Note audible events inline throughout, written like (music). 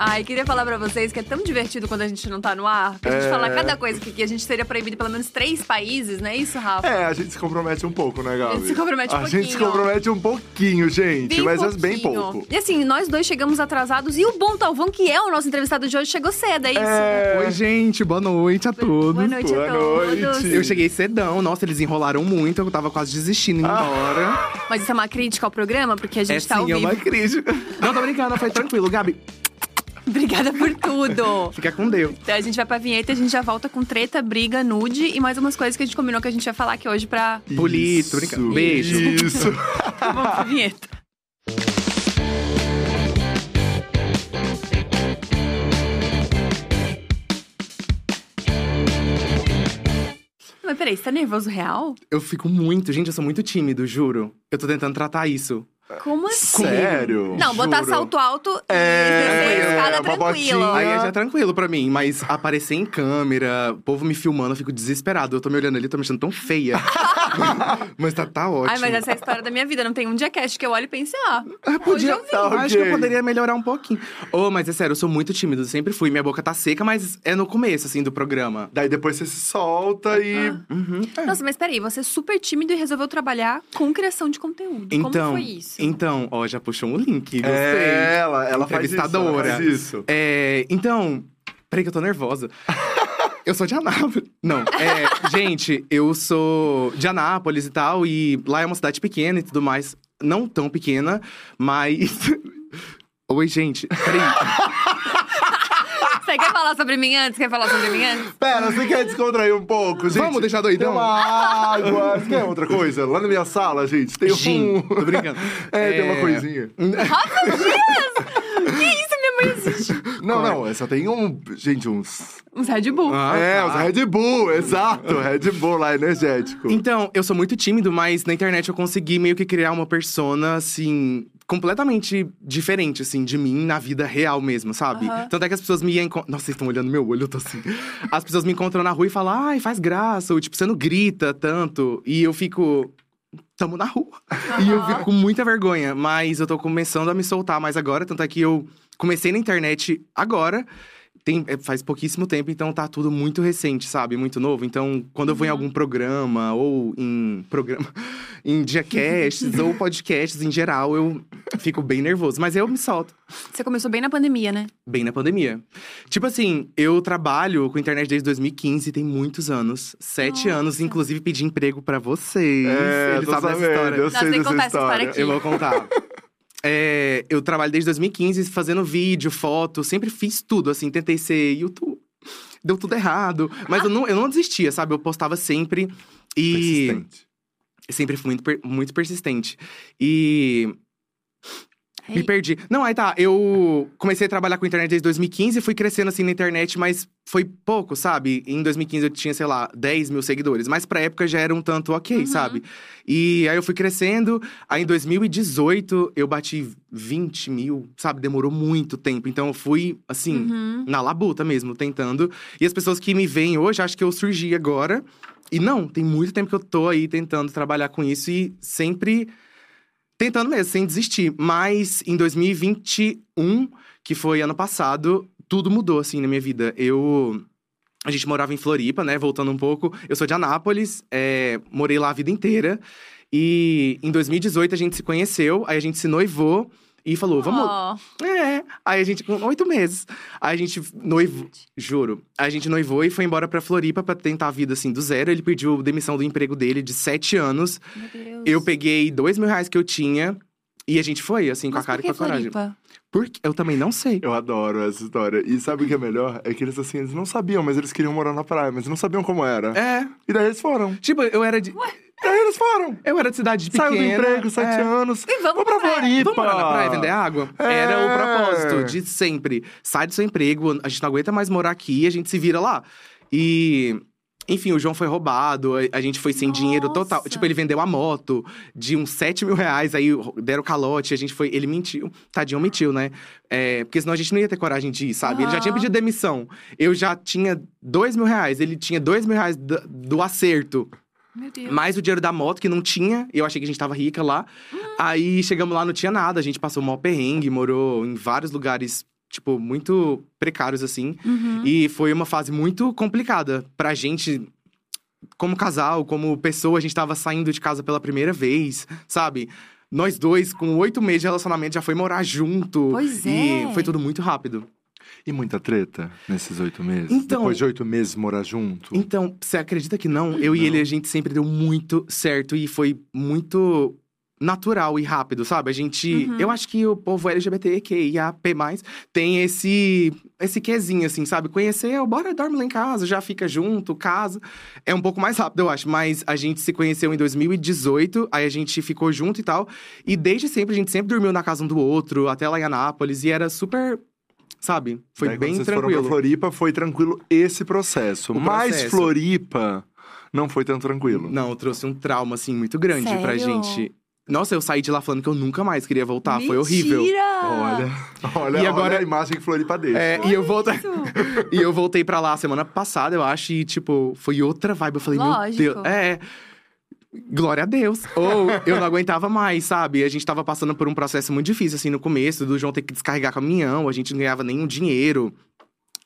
Ai, queria falar pra vocês que é tão divertido quando a gente não tá no ar. Pra gente É. falar cada coisa que aqui a gente teria proibido pelo menos três países, não é isso, Rafa? É, a gente se compromete um pouco, né, Gabi? A gente se compromete um A gente se pouquinho. compromete um pouquinho, gente, Bem mas é bem pouquinho. pouco. E assim, nós dois chegamos atrasados e o Bom Talvão, que é o nosso entrevistado de hoje, chegou cedo, é isso? É. Oi, gente, boa noite a todos. Boa noite Boa a todos. noite. Eu cheguei cedão, nossa, eles enrolaram muito, eu tava quase desistindo, indo embora. Mas isso é uma crítica ao programa, porque a gente é tá ao sim, é vivo. uma crítica. Não, tô brincando, foi tranquilo, Gabi. (laughs) Obrigada por tudo. Fica com Deus. Então a gente vai pra vinheta e a gente já volta com treta, briga, nude e mais umas coisas que a gente combinou que a gente vai falar aqui hoje pra. Polito, brincando. Beijo. Isso. (laughs) Vamos pra vinheta. Mas peraí, você tá nervoso real? Eu fico muito, gente, eu sou muito tímido, juro. Eu tô tentando tratar isso. Como assim? Sério? Não, botar Juro. salto alto e É, descer a escada uma tranquilo. botinha. Aí é já tranquilo pra mim, mas aparecer em câmera, o povo me filmando, eu fico desesperado. Eu tô me olhando ali, eu tô me achando tão feia. (laughs) (laughs) mas tá, tá ótimo. Ai, mas essa é a história da minha vida. Não tem um dia cast que eu olho e pense, ah, Ah, podia, hoje eu. Tá Acho que eu poderia melhorar um pouquinho. Oh, mas é sério, eu sou muito tímido, sempre fui. Minha boca tá seca, mas é no começo, assim, do programa. Daí depois você se solta e. Uhum. é. Nossa, mas peraí, você é super tímido e resolveu trabalhar com criação de conteúdo. Então, Como foi isso? então, ó, já puxou um link, gostei. É, ela, ela faz isso. Ela faz isso. É, então, peraí que eu tô nervosa. (laughs) Eu sou de Anápolis. Não, é, gente, eu sou de Anápolis e tal, e lá é uma cidade pequena e tudo mais. Não tão pequena, mas. (laughs) Oi, gente, peraí. Você quer falar sobre mim antes? Quer falar sobre mim antes? Pera, você quer descontrair um pouco, gente? Vamos deixar Tem doidão? uma água. Você quer outra coisa? Lá na minha sala, gente, tem Gin, um. tô brincando. (laughs) É, tem uma É. coisinha. Que isso, minha mãe existe. Não, não, essa tem um. Gente, uns. Uns Red Bull. Ah, é, tá. os Red Bull, exato. Red Bull lá, energético. Então, eu sou muito tímido, mas na internet eu consegui meio que criar uma persona, assim, completamente diferente, assim, de mim na vida real mesmo, sabe? Aham. Tanto é que as pessoas me encontram. Nossa, vocês estão olhando meu olho, eu tô assim. As pessoas me encontram na rua e falam, ai, faz graça, ou tipo, você não grita tanto. E eu fico. Tamo na rua. E eu fico com muita vergonha, mas eu tô começando a me soltar mais agora. Tanto é que eu comecei na internet agora. Tem, é, faz pouquíssimo tempo, então tá tudo muito recente, sabe? Muito novo. Então, quando eu vou em algum programa, ou em programa, (laughs) em diacasts, ou podcasts em geral, eu fico bem nervoso. Mas eu me solto. Você começou bem na pandemia, né? Bem na pandemia. Tipo assim, eu trabalho com internet desde 2015, tem muitos anos. Sete Nossa. anos, inclusive pedi emprego pra vocês. É, sabem dessa sabendo, história. eu Nossa, sei dessa contar essa história história. aqui. Eu vou contar. É, eu trabalho desde 2015 fazendo vídeo, foto, sempre fiz tudo, assim, tentei ser YouTube. Deu tudo errado. Mas eu, não, eu não desistia, sabe? Eu postava sempre. E Persistente. sempre fui muito, muito persistente. E me Ei, perdi. Não, aí tá. Eu comecei a trabalhar com internet desde 2015, fui crescendo assim na internet, mas foi pouco, sabe? Em 2015 eu tinha, sei lá, 10 mil seguidores. Mas pra época já era um tanto ok, Uhum. sabe? E aí eu fui crescendo. Aí em 2018 eu bati 20 mil, sabe? Demorou muito tempo. Então eu fui, assim, Uhum. na labuta mesmo, tentando. E as pessoas que me veem hoje acham que eu surgi agora. E não, tem muito tempo que eu tô aí tentando trabalhar com isso e sempre tentando mesmo, sem desistir. Mas em 2021, que foi ano passado, tudo mudou assim na minha vida. Eu a gente morava em Floripa, né? Voltando um pouco. Eu sou de Anápolis, é, morei lá a vida inteira. E em 2018 a gente se conheceu, aí a gente se noivou e falou: vamos, Ó, é, aí a gente, com oito meses. Aí a gente noivou, juro. Aí a gente noivou e foi embora pra Floripa pra tentar a vida assim do zero. Ele pediu demissão do emprego dele de sete anos. meu Deus. Eu peguei dois mil reais que eu tinha e a gente foi, assim, com Mas a cara e com a coragem. Floripa? Porque eu também não sei. Eu adoro essa história. E sabe o que é melhor? É que eles, assim, eles não sabiam, mas eles queriam morar na praia, mas não sabiam como era. É. E daí eles foram. Tipo, eu era de. E daí eles foram. Eu era de cidade pequena. Saiu do emprego, sete é. anos. E vamos pra pra. Floripa. Vamos morar na praia, vender água? É. Era o propósito de sempre. Sai do seu emprego, a gente não aguenta mais morar aqui, a gente se vira lá. E. Enfim, o João foi roubado, a- gente foi sem dinheiro total. Nossa. Tipo, ele vendeu a moto de uns 7 mil reais, aí deram calote, a gente foi. Ele mentiu. Tadinho, mentiu, né? É, porque senão a gente não ia ter coragem de ir, sabe? Ele já tinha pedido demissão. Eu já tinha 2 mil reais, ele tinha 2 mil reais do, do acerto. Meu Deus. Mais o dinheiro da moto, que não tinha. Eu achei que a gente tava rica lá. Aí chegamos lá, não tinha nada. A gente passou maior perrengue, morou em vários lugares tipo, muito precários, assim. Uhum. E foi uma fase muito complicada pra gente. Como casal, como pessoa, a gente tava saindo de casa pela primeira vez, sabe? Nós dois, com oito meses de relacionamento, já foi morar junto. Pois E é. foi tudo muito rápido. E muita treta nesses oito meses? Então- Depois de oito meses morar junto? Então, você acredita que não? Eu e Não. ele, a gente sempre deu muito certo e foi muito natural e rápido, sabe? A gente. Uhum. Eu acho que o povo LGBTQIAP+, tem esse. Esse quezinho, assim, sabe? Conheceu, bora, dorme lá em casa, já fica junto, casa. É um pouco mais rápido, eu acho. Mas a gente se conheceu em 2018, aí a gente ficou junto e tal. E desde sempre, a gente sempre dormiu na casa um do outro, até lá em Anápolis. E era super. Sabe? Foi Daí, quando bem vocês tranquilo. foram pra Floripa, foi tranquilo esse processo. O Mas processo. Floripa não foi tão tranquilo. Não, trouxe um trauma, assim, muito grande pra Sério? gente. Nossa, eu saí de lá falando que eu nunca mais queria voltar. Foi horrível. Mentira! Olha, (laughs) olha, E agora- olha a imagem que Floripa deixa. É, e eu voltei. (laughs) E eu voltei pra lá semana passada, eu acho, e, tipo, foi outra vibe. Eu falei, Lógico. meu Deus. É. Glória a Deus. Ou eu não aguentava mais, sabe? A gente tava passando por um processo muito difícil, assim, no começo, do João ter que descarregar caminhão, a gente não ganhava nenhum dinheiro.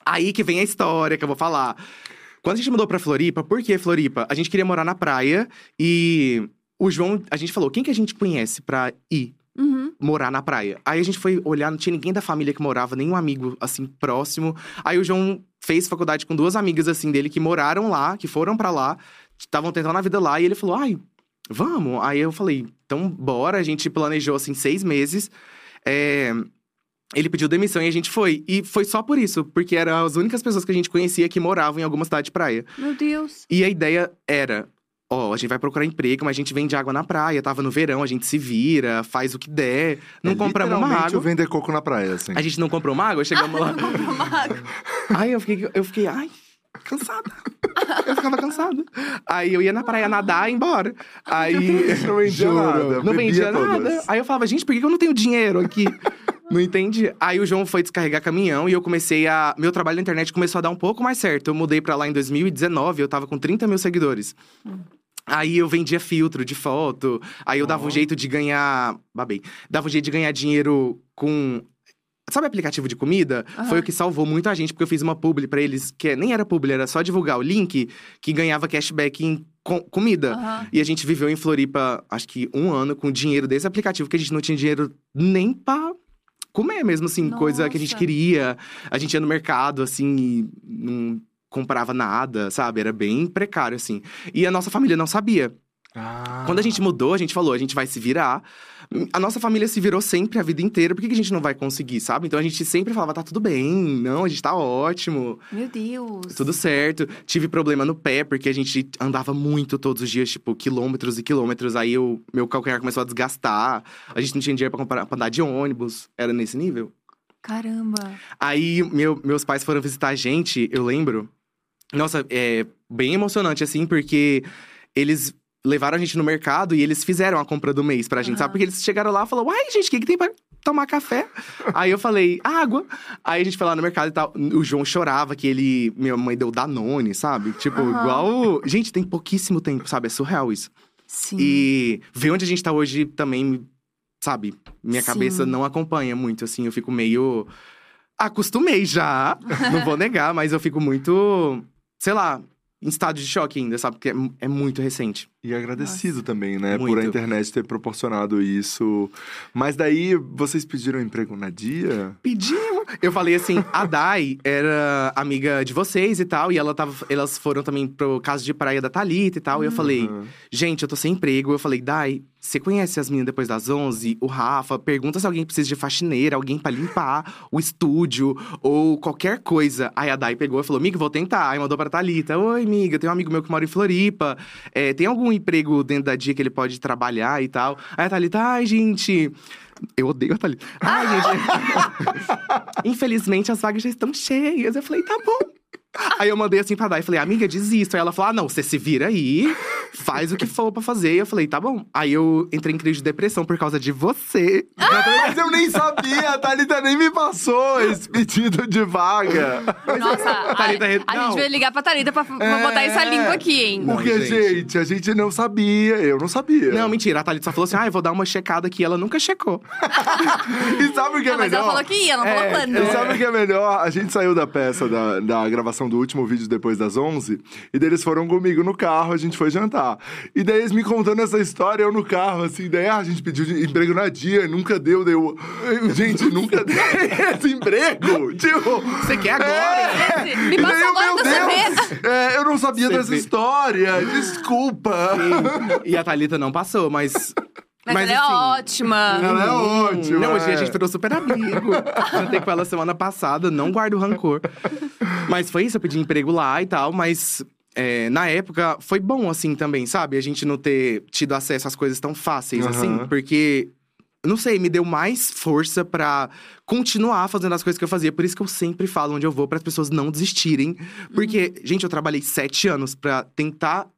Aí que vem a história que eu vou falar. Quando a gente mudou pra Floripa, por que Floripa? A gente queria morar na praia e o João, a gente falou, quem que a gente conhece pra ir Uhum. morar na praia. Aí a gente foi olhar, não tinha ninguém da família que morava, nenhum amigo, assim, próximo. Aí o João fez faculdade com duas amigas, assim, dele que moraram lá, que foram pra lá, estavam tentando a vida lá, e ele falou, ai, vamos. Aí eu falei, então bora. A gente planejou, assim, seis meses. É, Ele pediu demissão e a gente foi. E foi só por isso, porque eram as únicas pessoas que a gente conhecia que moravam em alguma cidade de praia. Meu Deus. E a ideia era: ó, a gente vai procurar emprego, mas a gente vende água na praia. Tava no verão, a gente se vira, faz o que der. Não É compramos uma água. o vender coco na praia, assim. A gente não comprou uma água, chegamos lá. (laughs) Aí eu fiquei, eu fiquei, ai, cansada. Eu ficava cansada. Aí eu ia na praia nadar e ir embora. Aí. Não vendia Juro, nada, Não vendia todas. nada. Aí eu falava, gente, por que eu não tenho dinheiro aqui? Não entendi. Aí o João foi descarregar caminhão e eu comecei a. Meu trabalho na internet começou a dar um pouco mais certo. Eu mudei pra lá em 2019, eu tava com 30 mil seguidores. Aí eu vendia filtro de foto, aí eu dava um jeito de ganhar. Babei. Dava um jeito de ganhar dinheiro com. Sabe aplicativo de comida? Aham. Foi o que salvou muito a gente, porque eu fiz uma publi pra eles, que nem era publi, era só divulgar o link, que ganhava cashback em co- comida. Aham. E a gente viveu em Floripa, acho que um ano, com dinheiro desse aplicativo, que a gente não tinha dinheiro nem pra comer mesmo, assim, coisa que a gente Nossa. queria. A gente ia no mercado, assim, e não comprava nada, sabe? Era bem precário, assim. E a nossa família não sabia. Ah. Quando a gente mudou, a gente falou, a gente vai se virar. A nossa família se virou sempre a vida inteira. Por que que a gente não vai conseguir, sabe? Então a gente sempre falava, tá tudo bem, não, a gente tá ótimo. Meu Deus. Tudo certo. Tive problema no pé, porque a gente andava muito todos os dias, tipo, quilômetros e quilômetros. Aí o meu calcanhar começou a desgastar. A gente não tinha dinheiro pra, comprar, pra andar de ônibus. Era nesse nível. Caramba. Aí meu- meus pais foram visitar a gente, eu lembro. Nossa, é bem emocionante, assim, porque eles levaram a gente no mercado e eles fizeram a compra do mês pra gente, Aham. sabe? Porque eles chegaram lá e falaram, uai, gente, o que, que tem pra tomar café? Aí eu falei, água. Aí a gente foi lá no mercado e tal. O João chorava que ele. Minha mãe deu Danone, sabe? Tipo, Aham. igual. Gente, tem pouquíssimo tempo, sabe? É surreal isso. Sim. E ver onde a gente tá hoje também, sabe? Minha Sim. cabeça não acompanha muito, assim. Eu fico meio. Acostumei já, (laughs) não vou negar, mas eu fico muito, sei lá, em estado de choque ainda, sabe? Porque é, é muito recente. E agradecido também, né? Muito. Por a internet ter proporcionado isso. Mas daí, vocês pediram emprego na dia? Pedimos! Eu falei assim, a Dai era amiga de vocês e tal, e ela tava, elas foram também pro caso de praia da Thalita e tal, e eu falei, Aham. Gente, eu tô sem emprego. Eu falei, Dai, você conhece as meninas depois das 11? O Rafa, pergunta se alguém precisa de faxineira, alguém pra limpar o estúdio ou qualquer coisa. Aí a Dai pegou e falou, amiga, vou tentar. Aí mandou pra Thalita, oi, amiga, tem um amigo meu que mora em Floripa. É, tem algum emprego dentro da dia que ele pode trabalhar e tal? Aí a Thalita, ai, gente. Eu odeio a Thalita. Ai, gente. (laughs) Infelizmente, as vagas já estão cheias. Eu falei, tá bom. Aí eu mandei assim pra Dai, falei, amiga, desisto. Aí ela falou, ah, não, você se vira aí. faz o que for pra fazer. E eu falei, tá bom. Aí eu entrei em crise de depressão por causa de você. Mas eu nem sabia, a Thalita nem me passou esse pedido de vaga. Nossa, (laughs) a, Thalita re- a não. gente veio ligar pra Thalita pra, pra É. botar essa língua aqui, hein? Não, Porque, gente. gente. a gente não sabia, eu não sabia. Não, mentira. A Thalita só falou assim, ah, eu vou dar uma checada aqui. Ela nunca checou. (laughs) E sabe o que é Ah, mas melhor? ela falou que ia, não falou É, quando. E sabe o que é melhor? A gente saiu da peça, da, da gravação do último vídeo depois das 11, e daí eles foram comigo no carro, a gente foi jantar. E daí eles me contando essa história, eu no carro, assim, daí ah, a gente pediu de- emprego na dia, nunca deu, deu. Gente, nunca deu esse emprego! Tipo. Você quer agora? Esse, Me passa daí eu, agora meu. Deus! É, eu não sabia CV. dessa história, desculpa! E a Thalita não passou, mas. Mas, ela é assim, ótima. Ela é ótima. Não, hoje é. a gente virou super amigo. Jantei com ela semana passada, não guardo rancor. Mas foi isso, eu pedi emprego lá e tal, mas. é, na época, foi bom, assim, também, sabe? A gente não ter tido acesso às coisas tão fáceis, assim. Aham. Porque, não sei, me deu mais força pra continuar fazendo as coisas que eu fazia. Por isso que eu sempre falo onde eu vou, para as pessoas não desistirem. Porque, gente, eu trabalhei sete anos pra tentar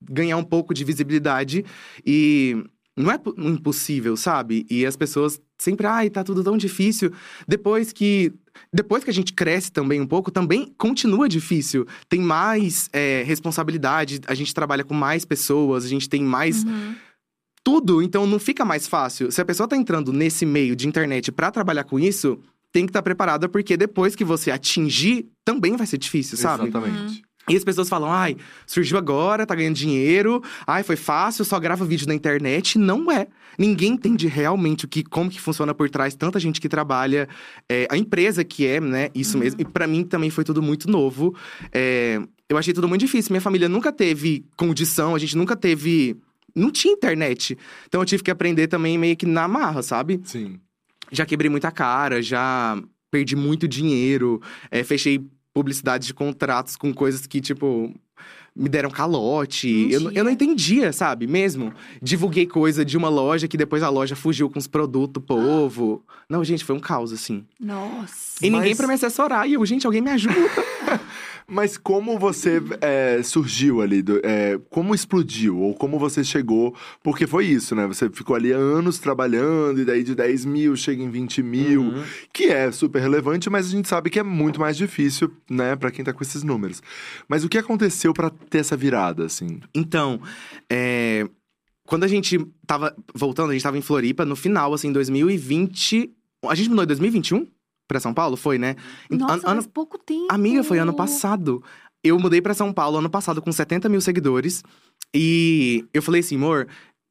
ganhar um pouco de visibilidade. E não é po- impossível, sabe? E as pessoas sempre, ai, tá tudo tão difícil. Depois que. Depois que a gente cresce também um pouco, também continua difícil. Tem mais é, responsabilidade, a gente trabalha com mais pessoas, a gente tem mais Uhum. tudo, então não fica mais fácil. Se a pessoa tá entrando nesse meio de internet pra trabalhar com isso, tem que estar preparada, porque depois que você atingir, também vai ser difícil, sabe? Exatamente. E as pessoas falam, ai, surgiu agora, tá ganhando dinheiro, ai, foi fácil, só grava vídeo na internet. Não é. Ninguém entende realmente o que, como que funciona por trás, tanta gente que trabalha, é, a empresa que é, né, isso mesmo. E pra mim também foi tudo muito novo. É, eu achei tudo muito difícil. Minha família nunca teve condição, a gente nunca teve. Não tinha internet. Então eu tive que aprender também meio que na marra, sabe? Sim. já quebrei muita cara, já perdi muito dinheiro, é, fechei publicidade de contratos com coisas que, tipo, me deram calote. Eu, não- eu não entendia, sabe? Mesmo. Divulguei coisa de uma loja que depois a loja fugiu com os produtos, povo. Não, gente, foi um caos, assim. Nossa. E ninguém Mas- pra me assessorar. E eu, gente, alguém me ajuda. (laughs) Mas como você é, surgiu ali? do- é, como explodiu? Ou como você chegou? Porque foi isso, né? Você ficou ali anos trabalhando, e daí de 10 mil chega em 20 mil, Uhum. que é super relevante, mas a gente sabe que é muito mais difícil, né, Pra quem tá com esses números. Mas o que aconteceu pra ter essa virada, assim? Então, é, quando a gente tava voltando, a gente tava em Floripa no final, assim, 2020. A gente mudou em 2021 pra São Paulo? Foi, né? Nossa, An- ano- faz pouco tempo. Amiga, foi ano passado. Eu mudei pra São Paulo ano passado com 70 mil seguidores. E eu falei assim, amor,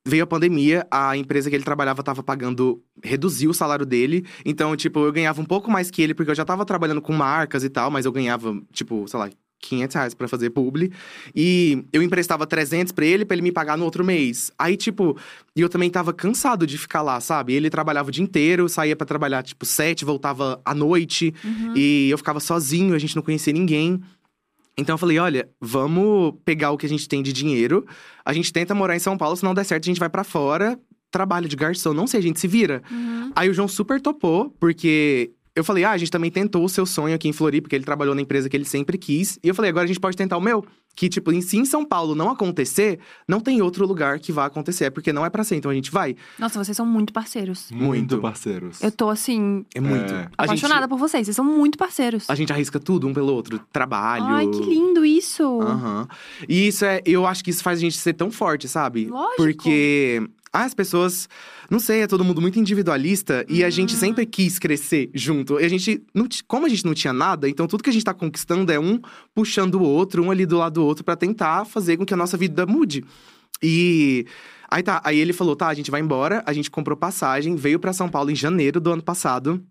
veio a pandemia, a empresa que ele trabalhava tava pagando, reduziu o salário dele. Então, tipo, eu ganhava um pouco mais que ele, porque eu já tava trabalhando com marcas e tal, mas eu ganhava, tipo, sei lá, 500 reais pra fazer publi. E eu emprestava 300 pra ele, pra ele me pagar no outro mês. Aí, tipo, e eu também tava cansado de ficar lá, sabe? Ele trabalhava o dia inteiro, saía pra trabalhar, tipo, sete, voltava à noite. Uhum. E eu ficava sozinho, a gente não conhecia ninguém. Então eu falei, olha, vamos pegar o que a gente tem de dinheiro. A gente tenta morar em São Paulo, se não der certo, a gente vai pra fora, trabalho de garçom, não sei, a gente se vira. Uhum. Aí o João super topou, porque eu falei, ah, a gente também tentou o seu sonho aqui em Floripa, porque ele trabalhou na empresa que ele sempre quis. E eu falei, agora a gente pode tentar o meu. Que, tipo, em, se em São Paulo não acontecer, não tem outro lugar que vá acontecer, é porque não é pra ser, então a gente vai. Nossa, vocês são muito parceiros. Muito. parceiros. Eu tô, assim, É muito. É. Apaixonada gente, por vocês. Vocês são muito parceiros. a gente arrisca tudo um pelo outro, trabalho. Ai, que lindo isso. Aham. E isso é. Eu acho que isso faz a gente ser tão forte, sabe? Lógico. Porque ah, as pessoas. Não sei, é todo mundo muito individualista e a gente sempre quis crescer junto. E a gente. Não, como a gente não tinha nada, então tudo que a gente tá conquistando é um puxando o outro, um ali do lado do outro, pra tentar fazer com que a nossa vida mude. E. Aí tá, aí ele falou: tá, a gente vai embora, a gente comprou passagem, veio pra São Paulo em janeiro do ano passado.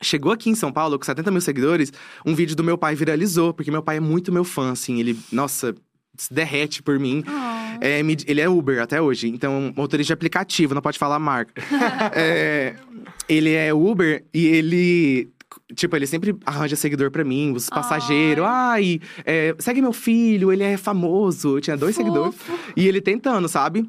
Chegou aqui em São Paulo com 70 mil seguidores, um vídeo do meu pai viralizou, porque meu pai é muito meu fã, assim, ele, nossa, se derrete por mim. É, ele é Uber até hoje, então motorista de aplicativo, não pode falar marca. (laughs) É, ele é Uber e ele. Tipo, ele sempre arranja seguidor pra mim, os passageiros. Ai, é, segue meu filho, ele é famoso. Eu tinha dois Fofo. seguidores. E ele tentando, sabe?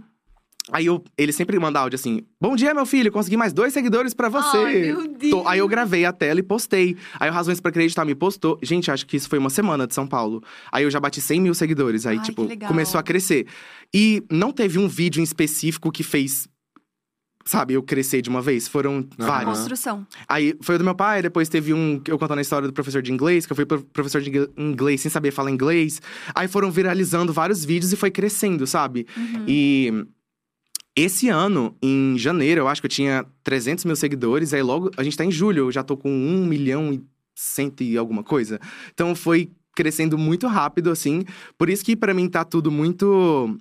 Aí eu, ele sempre manda áudio assim: Bom dia, meu filho, consegui mais dois seguidores pra você. Ai, meu Deus. Tô- Aí eu gravei a tela e postei. Aí o Razões pra Acreditar me postou. Gente, acho que isso foi uma semana de São Paulo. Aí eu já bati 100 mil seguidores. Aí, Ai, tipo, que legal. começou a crescer. E não teve um vídeo em específico que fez. Sabe, eu crescer de uma vez. Foram vários. Construção. Aí foi o do meu pai, depois teve um que eu contando a história do professor de inglês, que eu fui pro- professor de ingl- inglês sem saber falar inglês. Aí foram viralizando vários vídeos e foi crescendo, sabe? E esse ano, em janeiro, eu acho que eu tinha 300 mil seguidores. Aí logo, a gente tá em julho, eu já tô com 1 milhão e cento e alguma coisa. Então foi crescendo muito rápido, assim. Por isso que pra mim tá tudo muito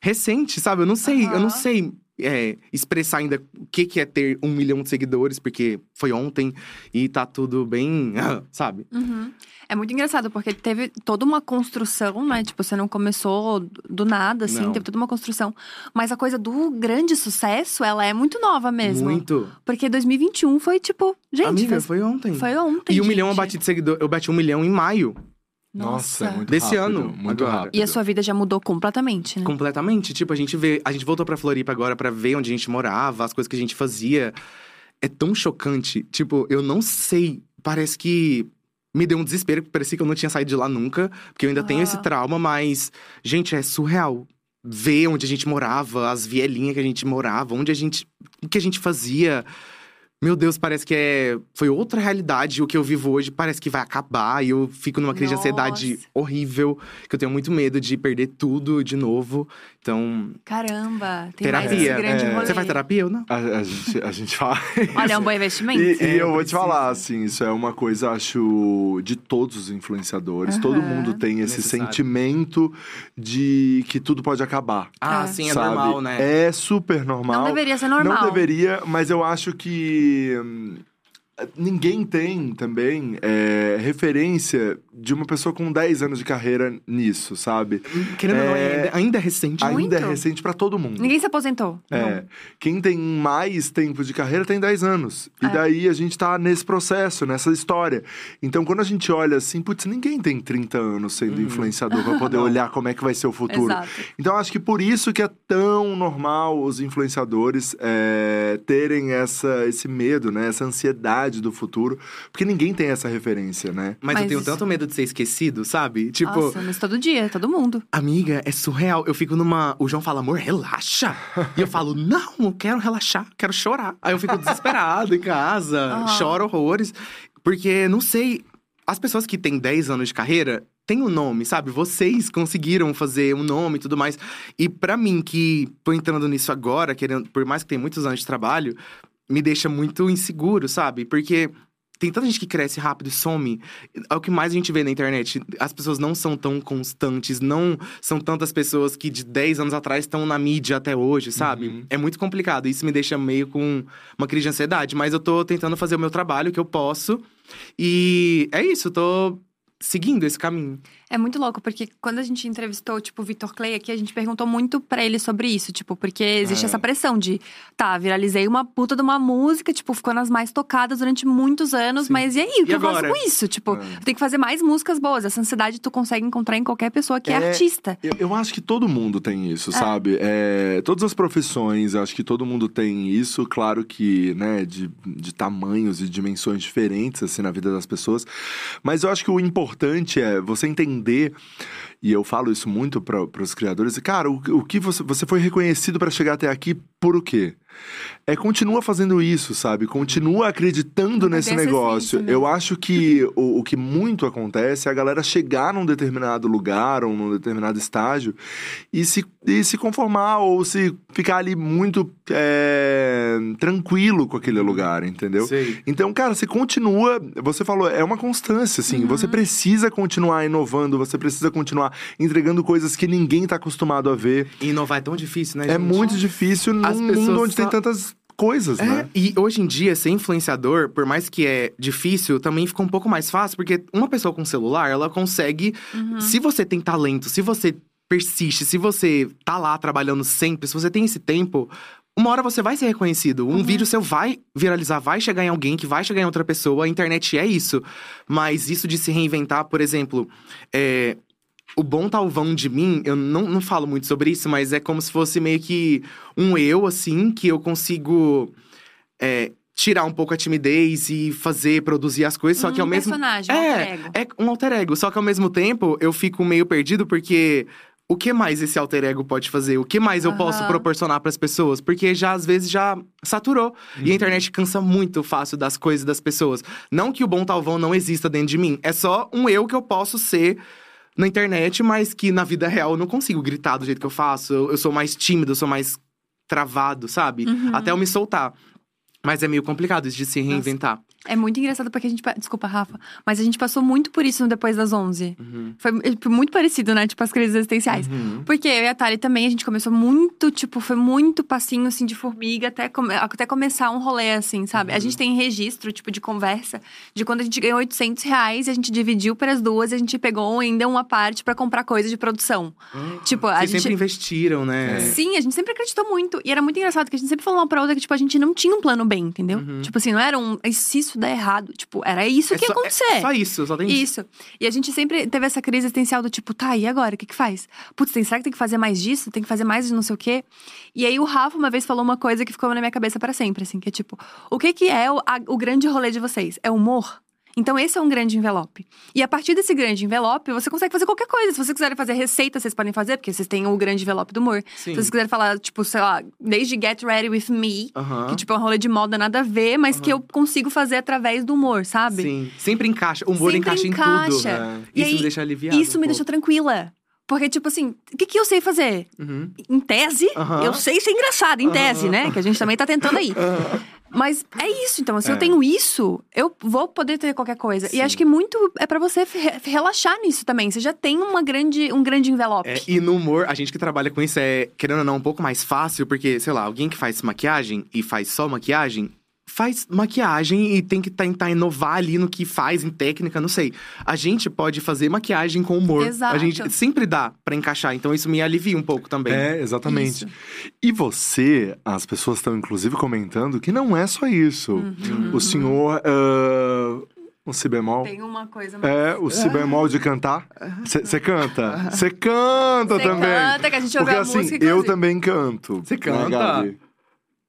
recente, sabe? Eu não sei, eu não sei é, expressar ainda o que, que é ter um milhão de seguidores, porque foi ontem e tá tudo bem, (laughs) sabe? Uhum. É muito engraçado, porque teve toda uma construção, né? Tipo, você não começou do nada, assim, Não. teve toda uma construção. Mas a coisa do grande sucesso, ela é muito nova mesmo. Muito. Porque 2021 foi tipo, gente, Amiga, faz- foi ontem. foi ontem. E um milhão eu gente. bati de seguidor, eu bati um milhão em maio. Nossa, é muito Desse rápido, ano, Muito agora. rápido. E a sua vida já mudou completamente, né? Completamente. Tipo, a gente vê. A gente voltou pra Floripa agora pra ver onde a gente morava, as coisas que a gente fazia. É tão chocante. Tipo, eu não sei. Parece que. Me deu um desespero, porque parecia que eu não tinha saído de lá nunca. Porque eu ainda tenho Ah. esse trauma, mas. Gente, é surreal. Ver onde a gente morava, as vielinhas que a gente morava, onde a gente. O que a gente fazia. Meu Deus, parece que é. Foi outra realidade. O que eu vivo hoje parece que vai acabar. E eu fico numa crise de ansiedade Nossa. horrível. Que eu tenho muito medo de perder tudo de novo. Então. Caramba, tem mais terapia. esse grande É. rolê. Você faz terapia ou não? A, a gente, a gente faz. Olha, é um bom (laughs) investimento. E, e É, eu vou te falar, assim, isso é uma coisa, acho, de todos os influenciadores. Todo mundo tem esse Necessário. sentimento de que tudo pode acabar. Ah, É. sim, é sabe? normal, né? É super normal. Não deveria ser normal. Não deveria, mas eu acho que hum, ninguém tem também é, referência de uma pessoa com 10 anos de carreira nisso, sabe? Querendo ou não, É. ainda, ainda é recente. Muito. Ainda é recente pra todo mundo. Ninguém se aposentou. É. Quem tem mais tempo de carreira tem 10 anos. E É. daí a gente tá nesse processo, nessa história. Então, quando a gente olha assim, putz, ninguém tem 30 anos sendo influenciador pra poder (laughs) olhar como é que vai ser o futuro. Exato. Então, acho que por isso que é tão normal os influenciadores é, terem essa, esse medo, né? Essa ansiedade do futuro. Porque ninguém tem essa referência, né? Mas, Mas eu tenho isso- tanto medo de ser esquecido, sabe? Tipo, Nossa, mas todo dia, todo mundo. amiga, é surreal. Eu fico numa. O João fala, amor, relaxa. e eu falo, (laughs) não, eu quero relaxar, quero chorar. Aí eu fico desesperado em casa, (laughs) Aham. choro horrores. Porque, não sei, as pessoas que têm 10 anos de carreira têm um nome, sabe? Vocês conseguiram fazer um nome e tudo mais. E pra mim, que tô entrando nisso agora, querendo, por mais que tenha muitos anos de trabalho, me deixa muito inseguro, sabe? Porque. Tem tanta gente que cresce rápido e some. É o que mais a gente vê na internet. As pessoas não são tão constantes, não são tantas pessoas que de 10 anos atrás estão na mídia até hoje, sabe? Uhum. É muito complicado. Isso me deixa meio com uma crise de ansiedade. Mas eu tô tentando fazer o meu trabalho, que eu posso. E é isso, tô seguindo esse caminho. É muito louco, porque quando a gente entrevistou, tipo, o Vitor Clay aqui, a gente perguntou muito pra ele sobre isso, tipo, porque existe É. essa pressão de, tá, viralizei uma puta de uma música, tipo, ficou nas mais tocadas durante muitos anos, Sim. mas e aí? O que E eu faço com isso? Tipo, É. eu tenho que fazer mais músicas boas. Essa ansiedade tu consegue encontrar em qualquer pessoa que é, É. artista. Eu, eu acho que todo mundo tem isso, sabe? É, todas as profissões, acho que todo mundo tem isso. Claro que, né, de, de tamanhos e dimensões diferentes, assim, na vida das pessoas. Mas eu acho que o importante é você entender, e eu falo isso muito para os criadores, cara, o, o que você, você foi reconhecido para chegar até aqui por o quê? É, continua fazendo isso, sabe? Continua acreditando Manter nesse negócio. essência mesmo. Eu acho que o, o que muito acontece é a galera chegar num determinado lugar ou num determinado estágio e se, e se conformar ou se ficar ali muito é, tranquilo com aquele lugar, entendeu? Sei. Então, cara, você continua. Você falou, é uma constância, assim. Você Uhum. precisa continuar inovando, você precisa continuar entregando coisas que ninguém tá acostumado a ver. E inovar é tão difícil, né, É gente? muito difícil num mundo onde tem só- tantas coisas, É, né? e hoje em dia, ser influenciador, por mais que é difícil, também fica um pouco mais fácil, porque uma pessoa com celular, ela consegue. Uhum. Se você tem talento, se você persiste, se você tá lá trabalhando sempre, se você tem esse tempo. Uma hora você vai ser reconhecido. Um Uhum. vídeo seu vai viralizar, vai chegar em alguém, que vai chegar em outra pessoa. A internet é isso. Mas isso de se reinventar, por exemplo, é, o bom talvão de mim, eu não, não falo muito sobre isso, mas é como se fosse meio que um eu, assim, que eu consigo é, tirar um pouco a timidez e fazer, produzir as coisas, só que Um ao mesmo personagem, um é, alter ego. é um alter ego. Só que ao mesmo tempo, eu fico meio perdido porque. O que mais esse alter ego pode fazer? O que mais eu posso proporcionar pras pessoas? Porque já às vezes já saturou. Uhum. E a internet cansa muito fácil das coisas das pessoas. Não que o bom talvão não exista dentro de mim. É só um eu que eu posso ser na internet, mas que na vida real eu não consigo gritar do jeito que eu faço. Eu, eu sou mais tímido, eu sou mais travado, sabe? Uhum. Até eu me soltar. Mas é meio complicado isso de se reinventar. É muito engraçado porque a gente. pa- Desculpa, Rafa. Mas a gente passou muito por isso no Depois das 11. Uhum. Foi é, muito parecido, né? Tipo, as crises existenciais. Porque eu e a Thalie também, a gente começou muito, tipo, foi muito passinho, assim, de formiga até, come- até começar um rolê, assim, sabe? A gente tem registro, tipo, de conversa, de quando a gente ganhou 800 reais e a gente dividiu para as duas e a gente pegou ainda uma parte pra comprar coisa de produção. Tipo, a Vocês gente. sempre investiram, né? Sim, a gente sempre acreditou muito. E era muito engraçado que a gente sempre falou uma pra outra que, tipo, a gente não tinha um plano B, entendeu? Tipo assim, não era um. Se isso der errado, tipo, era isso É que ia só- acontecer. É só isso, só tem isso. Isso. E a gente sempre teve essa crise existencial do tipo, tá, e agora? O que que faz? Putz, será que tem que fazer mais disso? Tem que fazer mais de não sei o quê? E aí o Rafa uma vez falou uma coisa que ficou na minha cabeça para sempre, assim, que é tipo, o que que é o, a- o grande rolê de vocês? É humor? Então esse é um grande envelope. E a partir desse grande envelope, você consegue fazer qualquer coisa. Se vocês quiserem fazer receita, vocês podem fazer, porque vocês têm o grande envelope do humor. Sim. Se vocês quiserem falar, tipo, sei lá, desde Get Ready With Me, Aham. que tipo é um rolê de moda nada a ver, mas que eu consigo fazer através do humor, sabe? Sim. Sempre encaixa. O humor Sempre encaixa, em tudo. encaixa. É. Isso aí, me deixa aliviado. Isso um me pouco. tranquila. Porque, tipo assim, o que, que eu sei fazer? Uhum. Em tese, Aham. eu sei ser engraçado, em tese, né? Que a gente também tá tentando aí. Mas é isso, então. Se eu É. tenho isso, eu vou poder ter qualquer coisa. Sim. E acho que muito é pra você re- relaxar nisso também. Você já tem uma grande, um grande envelope. É, e no humor, a gente que trabalha com isso é, querendo ou não, um pouco mais fácil, porque, sei lá, alguém que faz maquiagem e faz só maquiagem, faz maquiagem e tem que tentar inovar ali no que faz, em técnica, não sei. A gente pode fazer maquiagem com humor. Exato. A gente sempre dá pra encaixar, então isso me alivia um pouco também. É, exatamente. Isso. E você, as pessoas estão inclusive comentando que não é só isso. Uhum. O senhor. ah, um si bemol. Tem uma coisa mais. É, o si bemol de cantar. Você canta? Você canta Você também. canta, que a gente ouviu Porque a assim, música, eu inclusive. também canto. Você Né, canta? Gabi?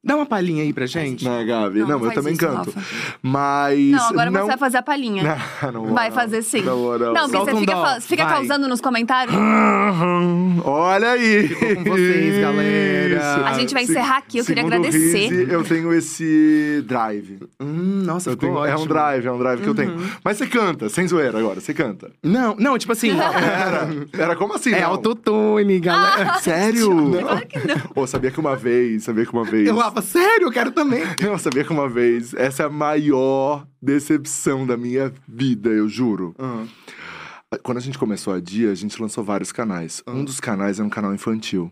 Dá uma palhinha aí pra gente. Né, Gabi? Não, Não, não eu também isso, canto. Rafa. Mas. Não, agora não... você vai fazer a palhinha. (laughs) Não, não vou, Vai fazer sim. Não, vou, não. Não, porque Solta você um fica, fa- fica causando nos comentários. (laughs) Olha aí! Ficou com vocês, galera. A gente vai encerrar aqui, eu queria Segundo o agradecer. Rizzi, eu tenho esse drive. Hum, nossa, Eu ficou tenho, é um ótimo. drive, é um drive que eu tenho. Uhum. Mas você canta, sem zoeira agora, você canta. Não, não, tipo assim. Era, era como assim? é autotune, galera. Sério? (laughs) Claro que não. Pô, sabia que uma vez, sabia que uma vez. Eu falava, sério, eu quero também. (laughs) Não, sabia que uma vez, essa é a maior decepção da minha vida, eu juro. Ah, Quando a gente começou a Dia, a gente lançou vários canais. Um dos canais era um canal infantil.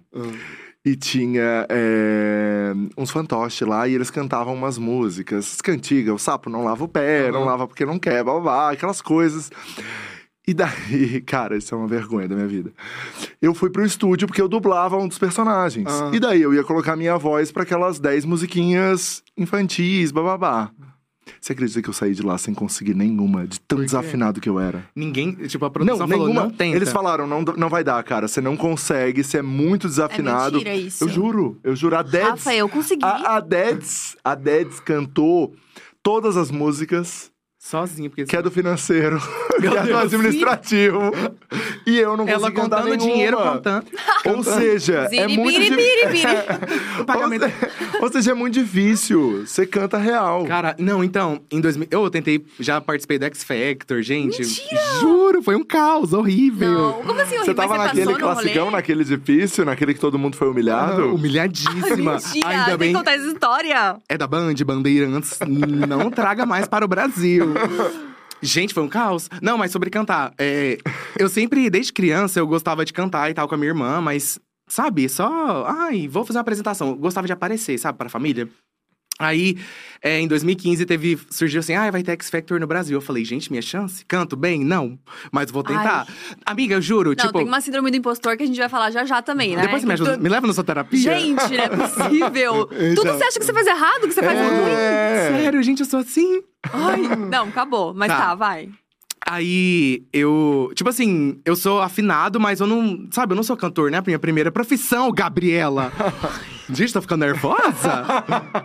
E tinha é, uns fantoches lá e eles cantavam umas músicas. Cantiga, o sapo não lava o pé, não Uhum. lava porque não quer, blá, blá, blá, aquelas coisas. E daí, (laughs) cara, isso é uma vergonha da minha vida. Eu fui pro estúdio porque eu dublava um dos personagens. Ah. E daí eu ia colocar minha voz pra aquelas 10 musiquinhas infantis, bababá. Você acredita que eu saí de lá sem conseguir nenhuma, de tão desafinado que eu era? Ninguém, tipo, a Não, produção falou, nenhuma. não tenta. Eles falaram, não, não vai dar, cara. Você não consegue, você é muito desafinado. mentira isso. Eu juro, eu juro. A Deds, Rafa, eu consegui. a, a Deds, a Deds cantou todas as músicas, Sozinho, porque... que é do financeiro, (laughs) que Meu é do Deus. administrativo. E eu não consegui Ela contando nenhuma. dinheiro, contando. Ou seja, é Ziri, muito biri, difícil. biri, biri. (laughs) O pagamento... Ou, se- ou seja, é muito difícil. Você canta real. Cara, não, então, em 2000... Eu tentei, já participei do X Factor, gente. Mentira! Juro, foi um caos horrível. Não, como assim, Você horrível? tava Mas naquele classicão, rolê? naquele difícil, naquele que todo mundo foi humilhado? Ah, humilhadíssima. (laughs) Mentira, Ainda tem bem que contar essa história. é da Band, Bandeirantes, não traga mais para o Brasil. (laughs) Gente, foi um caos. Não, mas sobre cantar. é, eu sempre, desde criança, eu gostava de cantar e tal com a minha irmã, mas, sabe, só. Ai, vou fazer uma apresentação. Eu gostava de aparecer, sabe, para a família. Aí, é, em 2015, teve, surgiu assim, ah, vai ter X Factor no Brasil. Eu falei, gente, minha chance? Canto bem? Não. Mas vou tentar. Amiga, eu juro, Não, tipo. tem uma síndrome do impostor que a gente vai falar já já também, né? Depois você me Que ajuda, tu- me leva na sua terapia. Gente, não é possível. (laughs) Tudo você acha que você faz errado, que você faz ruim. É. Sério, gente, eu sou assim. Ai, não, acabou. Mas Tá. tá, vai. Aí eu. Tipo assim, eu sou afinado, mas eu não. Sabe, eu não sou cantor, né? Minha primeira profissão, Gabriela. (laughs) Gente, tô ficando nervosa?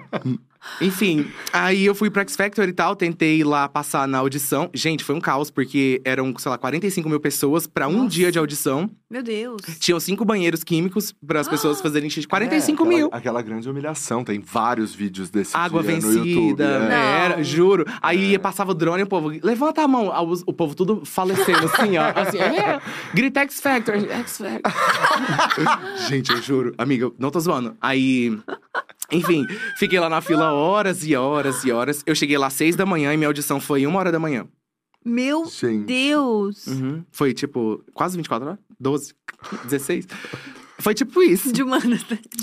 (laughs) Enfim, aí eu fui pro X Factor e tal, tentei ir lá passar na audição. Gente, foi um caos, porque eram, sei lá, 45 mil pessoas pra um Nossa. dia de audição. Meu Deus. Tinham cinco banheiros químicos para as pessoas fazerem xixi. 45 É, aquela- mil. Aquela grande humilhação. Tem vários vídeos desse Água dia no YouTube. vencida, é. Não. era, juro. Aí passava o drone e o povo, levanta a mão. O povo tudo falecendo, assim, ó. (laughs) Assim, é, grita X Factor, X Factor. (laughs) Gente, eu juro. Amiga, não tô zoando. Aí, enfim, fiquei lá na fila horas e horas e horas. Eu cheguei lá às seis da manhã e minha audição foi uma hora da manhã. Meu Gente. Deus. Uhum. Foi tipo, quase 24 horas? 12, 16. Foi tipo isso. De né?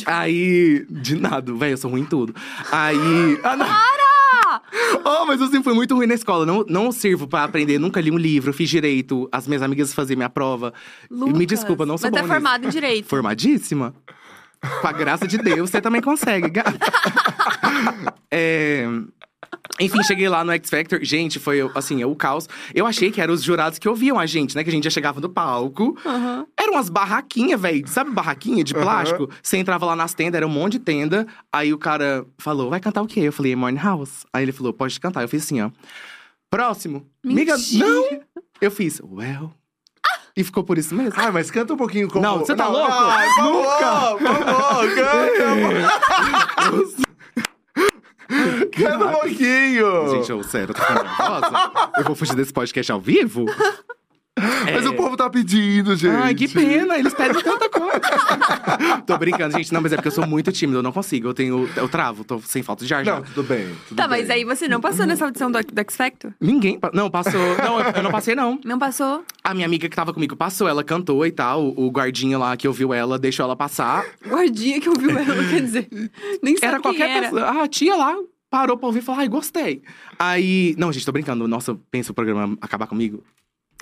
Aí, de nada, velho, eu sou ruim em tudo. Aí. Ah, não. Oh, mas eu sempre fui muito ruim na escola. Não, não sirvo pra aprender, nunca li um livro, fiz direito. As minhas amigas faziam minha prova. Lucas, Me desculpa, não sou Mas bom tá nisso. formado em direito. Formadíssima. Com a graça de Deus, você também consegue, gata. (laughs) É, Enfim, cheguei lá no X Factor. Gente, foi assim, o caos. Eu achei que eram os jurados que ouviam a gente, né? Que a gente já chegava no palco. Aham. Eram umas barraquinhas, velho. Sabe barraquinha de plástico? Você entrava lá nas tendas, era um monte de tenda. Aí o cara falou, vai cantar o quê? Eu falei, Morning House. Aí ele falou, pode cantar. Eu fiz assim, ó. Próximo. Mentira. não! Eu fiz, well. E ficou por isso mesmo. Ai, mas canta um pouquinho como... Não, você tá louco? Ai, por favor, por favor, canta. canta um pouquinho. Gente, eu, sério, eu tô ficando nervosa. eu vou fugir desse podcast ao vivo? Mas É. o povo tá pedindo, gente. Ai, que pena, eles pedem tanta coisa. (laughs) tô brincando, gente. Não, mas é porque eu sou muito tímido, eu não consigo. Eu tenho. Eu travo, tô sem falta de ar já. Não, tudo bem. tudo Tá, bem. mas aí você não passou nessa audição do, do X Factor? Ninguém. pa- Não, passou. Não, eu- eu não passei, não. Não passou? A minha amiga que tava comigo passou, ela cantou e tal. O o guardinha lá que ouviu ela deixou ela passar. Guardinha que ouviu ela, quer dizer. Nem sabe Era quem qualquer era. pessoa. Ah, a tia lá parou pra ouvir e falou: ai, gostei. Aí. Não, gente, tô brincando. Nossa, pensa o programa acabar comigo.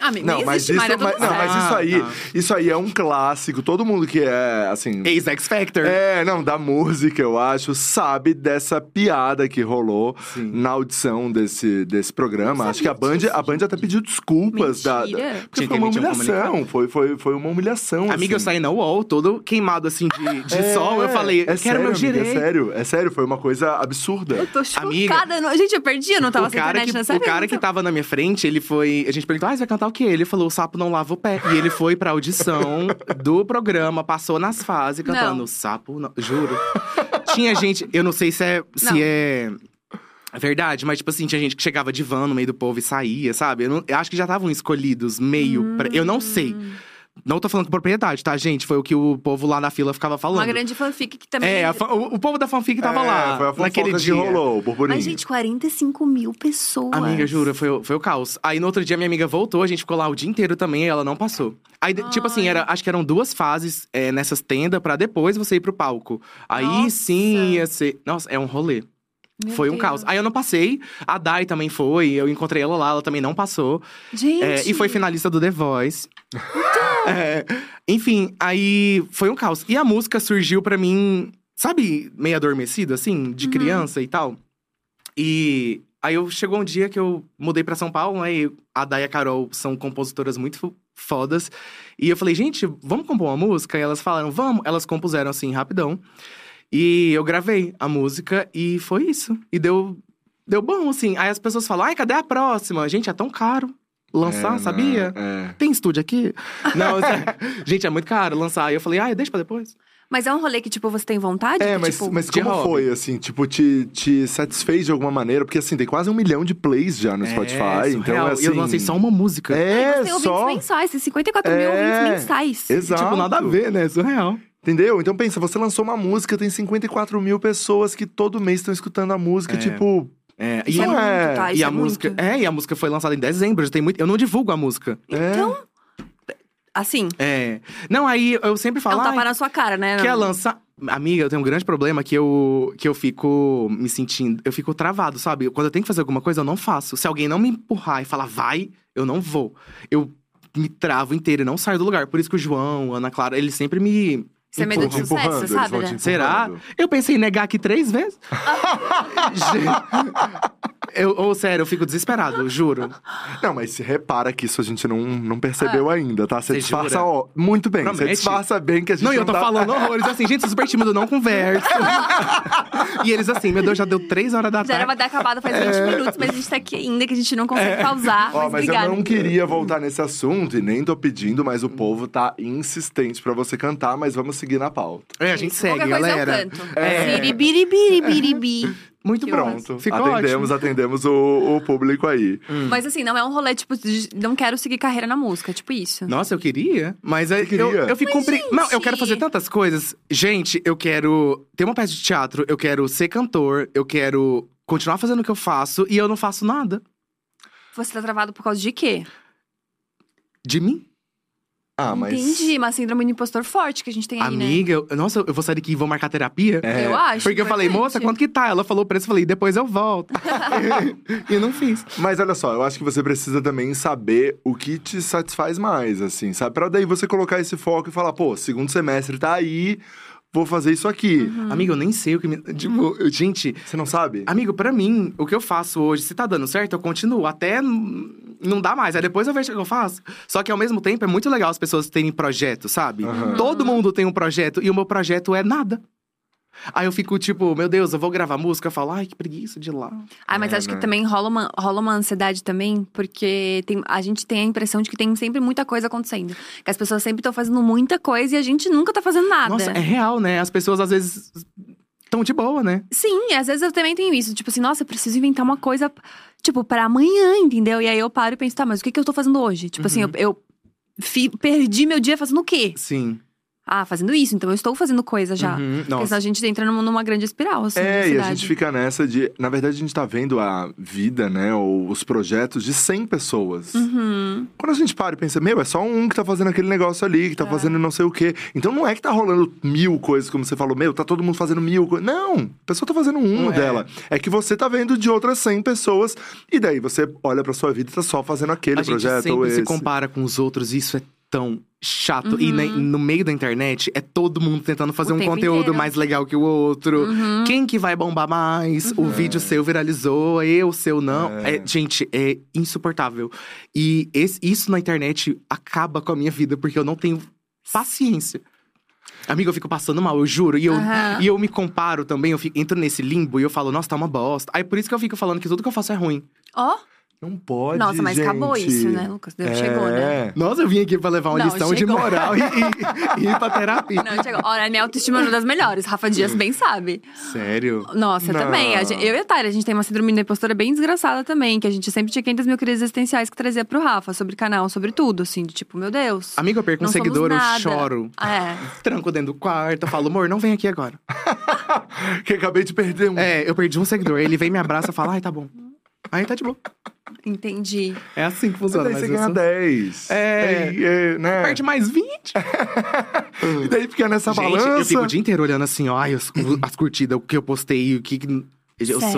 Ah, Não, mas isso, mas, não, mas isso aí, Ah, tá. isso aí é um clássico. Todo mundo que é, assim… Ex-X Factor. É, não, da música, eu acho, sabe dessa piada que rolou Sim. na audição desse, desse programa. Não Acho que a Band, disso, a Band até pediu desculpas. Da, Mentira. da, porque Tinha foi uma emitir um humilhação. Foi, foi, foi uma humilhação. Amiga, eu assim. saí na UOL, todo queimado assim de, de É, sol. Eu falei, é quero sério, meu amiga, direito. É sério, é sério, foi uma coisa absurda. Eu tô chocada. Amiga, não- Gente, eu perdi, eu não tava o sem cara, internet que, nessa o cara que tava na minha frente, ele foi. A gente perguntou, ah, você vai cantar o quê? Ele falou: o sapo não lava o pé. E ele foi pra audição do programa, passou nas fases cantando: Não. sapo não. Juro. Tinha gente, eu não sei se é. Se Não. é... Verdade, mas tipo assim, tinha gente que chegava de van no meio do povo e saía, sabe? Eu, não- eu acho que já estavam escolhidos meio. pra- eu não sei. Não tô falando com propriedade, tá, gente? Foi o que o povo lá na fila ficava falando. Uma grande fanfic que também. É, fa- o, o povo da fanfic tava É, lá Foi a naquele que dia. rolou, o burburinho. Mas, gente, 45 mil pessoas. Amiga, juro, foi, o- foi o caos. Aí no outro dia minha amiga voltou, a gente ficou lá o dia inteiro também e ela não passou. Aí, de- tipo assim, Ai. era, acho que eram duas fases é, nessas tendas pra depois você ir pro palco. Aí Nossa. sim ia ser. Nossa, é um rolê. Meu foi um Deus. caos. Aí eu não passei, a Dai também foi, eu encontrei ela lá, ela também não passou. Gente. É, e foi finalista do The Voice. É, enfim, aí foi um caos. E a música surgiu pra mim, sabe, meio adormecido, assim, de Uhum. criança e tal. E aí eu chegou um dia que eu mudei pra São Paulo, né? E a Day e a Carol são compositoras muito fo- fodas. E eu falei, gente, vamos compor uma música? E elas falaram, vamos. Elas compuseram assim, rapidão. E eu gravei a música e foi isso. E deu, deu bom, assim. Aí as pessoas falam, ai, cadê a próxima? Gente, é tão caro lançar, É, sabia? né? É. Tem estúdio aqui? (laughs) Não, é- gente, é muito caro lançar. Aí eu falei, ah, deixa pra depois. Mas é um rolê que, tipo, você tem vontade? É, Que, mas, tipo, mas como hobby. foi, assim? Tipo, te, te satisfez de alguma maneira? Porque, assim, tem quase um milhão de plays já no Spotify. É, então, surreal. assim… E eu lancei só uma música. É, Você tem ouvintes só… mensais, tem 54 mil É. ouvintes mensais. Exato. Tipo, nada a ver, né? Surreal. Entendeu? Então pensa, você lançou uma música, tem 54 mil pessoas que todo mês estão escutando a música, É. tipo… É, e, é muito, é- tá? e Isso a é música. muito. É, e a música foi lançada em dezembro. Já tem muito. Eu não divulgo a música. é, Então, assim, É. Não, aí eu sempre é falo. um tapa "Ai, na sua cara, né? Quer lançar. Amiga, eu tenho um grande problema que eu, que eu fico me sentindo. Eu fico travado, sabe? Quando eu tenho que fazer alguma coisa, eu não faço. Se alguém não me empurrar e falar, vai, eu não vou. Eu me travo inteiro e não saio do lugar. Por isso que o João, a Ana Clara, eles sempre me. Isso é medo de sucesso, você sabe, né? Será? Eu pensei em negar aqui três vezes. (laughs) (laughs) (laughs) Eu, ou sério, eu fico desesperado, juro. Não, mas se repara que isso a gente não, não percebeu ainda, tá? Você disfarça ó, muito bem. Você disfarça bem que a gente Não, não, e eu tô tá... falando horrores assim, gente, super tímido, não converso. (laughs) e eles assim, meu Deus, já deu três horas da Já era pra tarde. ter acabado faz 20 minutos, mas a gente tá aqui ainda, que a gente não consegue pausar. Ó, mas, mas obrigada. eu não queria voltar nesse assunto e nem tô pedindo, mas o povo tá insistente pra você cantar, mas vamos seguir na pauta. É, a gente Isso, segue, galera. Eu canto. É. Biribiribiribiribi. (laughs) Muito Que. Pronto, Ficou atendemos, ótimo. atendemos o, o público aí. Mas assim, não é um rolê, tipo, de não quero seguir carreira na música, tipo isso. Nossa, eu queria, mas é- queria? Eu, eu fico cumpri... Não, eu quero fazer tantas coisas. Gente, eu quero ter uma peça de teatro, eu quero ser cantor, eu quero continuar fazendo o que eu faço e eu não faço nada Você tá travado por causa de quê? de mim. Ah, mas. Entendi, uma síndrome do impostor forte que a gente tem aí, né? Amiga, eu- nossa, eu vou sair daqui e vou marcar terapia. É. Eu acho. Porque eu falei, moça, quanto que tá? Ela falou o preço, eu falei, depois eu volto. (laughs) e eu não fiz. Mas olha só, eu acho que você precisa também saber o que te satisfaz mais, assim, sabe? Pra daí você colocar esse foco e falar, pô, segundo semestre tá aí, vou fazer isso aqui. Uhum. Amigo, eu nem sei o que me. (laughs) Tipo, eu- gente, Você não sabe? amigo, pra mim, o que eu faço hoje, se tá dando certo, eu continuo. Até não dá mais. Aí depois eu vejo o que eu faço. Só que ao mesmo tempo é muito legal as pessoas terem projeto, sabe? Aham. Todo mundo tem um projeto e o meu projeto é nada. Aí eu fico tipo, meu Deus, eu vou gravar música, eu falo, ai, que preguiça de ir lá. Ah, mas É, acho né? que também rola uma, rola uma ansiedade também, porque tem, a gente tem a impressão de que tem sempre muita coisa acontecendo. Que as pessoas sempre estão fazendo muita coisa e a gente nunca tá fazendo nada. Nossa, é real, né? As pessoas às vezes estão de boa, né? Sim, às vezes eu também tenho isso. Tipo assim, nossa, eu preciso inventar uma coisa, tipo, pra amanhã, entendeu? E aí eu paro e penso, tá, mas o que, que eu tô fazendo hoje? Tipo assim, eu, eu fi- perdi meu dia fazendo o quê? Sim. Ah, fazendo isso, então eu estou fazendo coisa já. Uhum. Porque senão a gente entra numa, numa grande espiral, assim, É, e a gente fica nessa de. Na verdade, a gente tá vendo a vida, né? Ou os projetos de 100 pessoas. Uhum. Quando a gente para e pensa, meu, é só um que tá fazendo aquele negócio ali, que tá fazendo não sei o quê. Então não é que tá rolando mil coisas, como você falou, meu, tá todo mundo fazendo mil coisas. Não, a pessoa tá fazendo um é. dela. É que você tá vendo de outras 100 pessoas, e daí você olha pra sua vida e tá só fazendo aquele a gente projeto ou sempre esse. se compara com os outros, isso é tão chato. E Uhum. na- no meio da internet, é todo mundo tentando fazer O um conteúdo inteiro. mais legal que o outro. Uhum. Quem que vai bombar mais? O vídeo seu viralizou, eu, o seu não. É. É, gente, é insuportável. E esse- isso na internet acaba com a minha vida, porque eu não tenho paciência. Amiga, eu fico passando mal, eu juro. E eu, e eu me comparo também, eu fico- entro nesse limbo e eu falo, nossa, tá uma bosta. Aí por isso que eu fico falando que tudo que eu faço é ruim. Ó, Não pode, nossa, mas gente. acabou isso, né, Lucas? É. Chegou, né? Nossa, eu vim aqui pra levar uma Não, lição de chegou. moral e, e, e ir pra terapia. Não, chegou. Olha, minha autoestima é uma das melhores. Rafa Dias bem sabe. Sério? Nossa, Não. também. A gente- eu e a Thalia, a gente tem uma síndrome da impostora bem desgraçada também. Que a gente sempre tinha 500 mil crises existenciais que trazia pro Rafa. Sobre canal, sobre tudo, assim. De tipo, meu Deus. Amiga, eu perco um seguidor, eu nada. choro. É. (laughs) Tranco dentro do quarto, eu falo, amor, não vem aqui agora. (laughs) Que acabei de perder um. É, eu perdi um seguidor. Ele vem, me abraça e fala, ai, tá bom. Aí tá de boa. Entendi. É assim que Mas funciona. daí Mas você ganha sou- 10. É. Aí, é, né? Perde mais 20. (laughs) E daí fica nessa Gente, balança. eu fico o dia inteiro olhando assim, ó, ai, as, as curtidas, o que eu postei, o que. que- Eu Sério.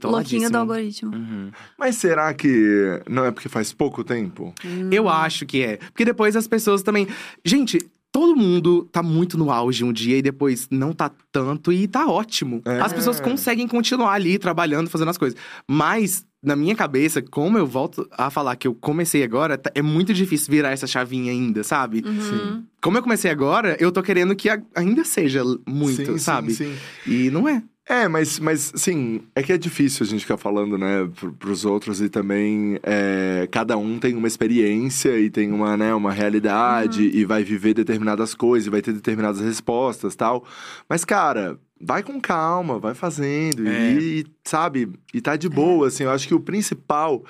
sou Louquinho do algoritmo. Uhum. Mas será que não é porque faz pouco tempo? Eu acho que é. Porque depois as pessoas também. Gente, todo mundo tá muito no auge um dia e depois não tá tanto e tá ótimo. É. As pessoas conseguem continuar ali trabalhando, fazendo as coisas. Mas, na minha cabeça, como eu volto a falar que eu comecei agora, tá- é muito difícil virar essa chavinha ainda, sabe? Uhum. Como eu comecei agora, eu tô querendo que ainda seja muito, Sim, sabe? Sim, sim. E não é. É, mas, mas sim, é que é difícil a gente ficar falando, né, pro, pros outros e também é, cada um tem uma experiência e tem uma, né, uma realidade e vai viver determinadas coisas e vai ter determinadas respostas tal. Mas, cara, vai com calma, vai fazendo É. e, sabe, e tá de boa, assim. Eu acho que o principal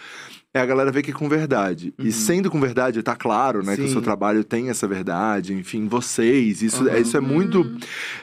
é a galera ver que é com verdade. E sendo com verdade, tá claro, né, que o Sim. seu trabalho tem essa verdade, enfim, vocês, isso, Uhum. isso é muito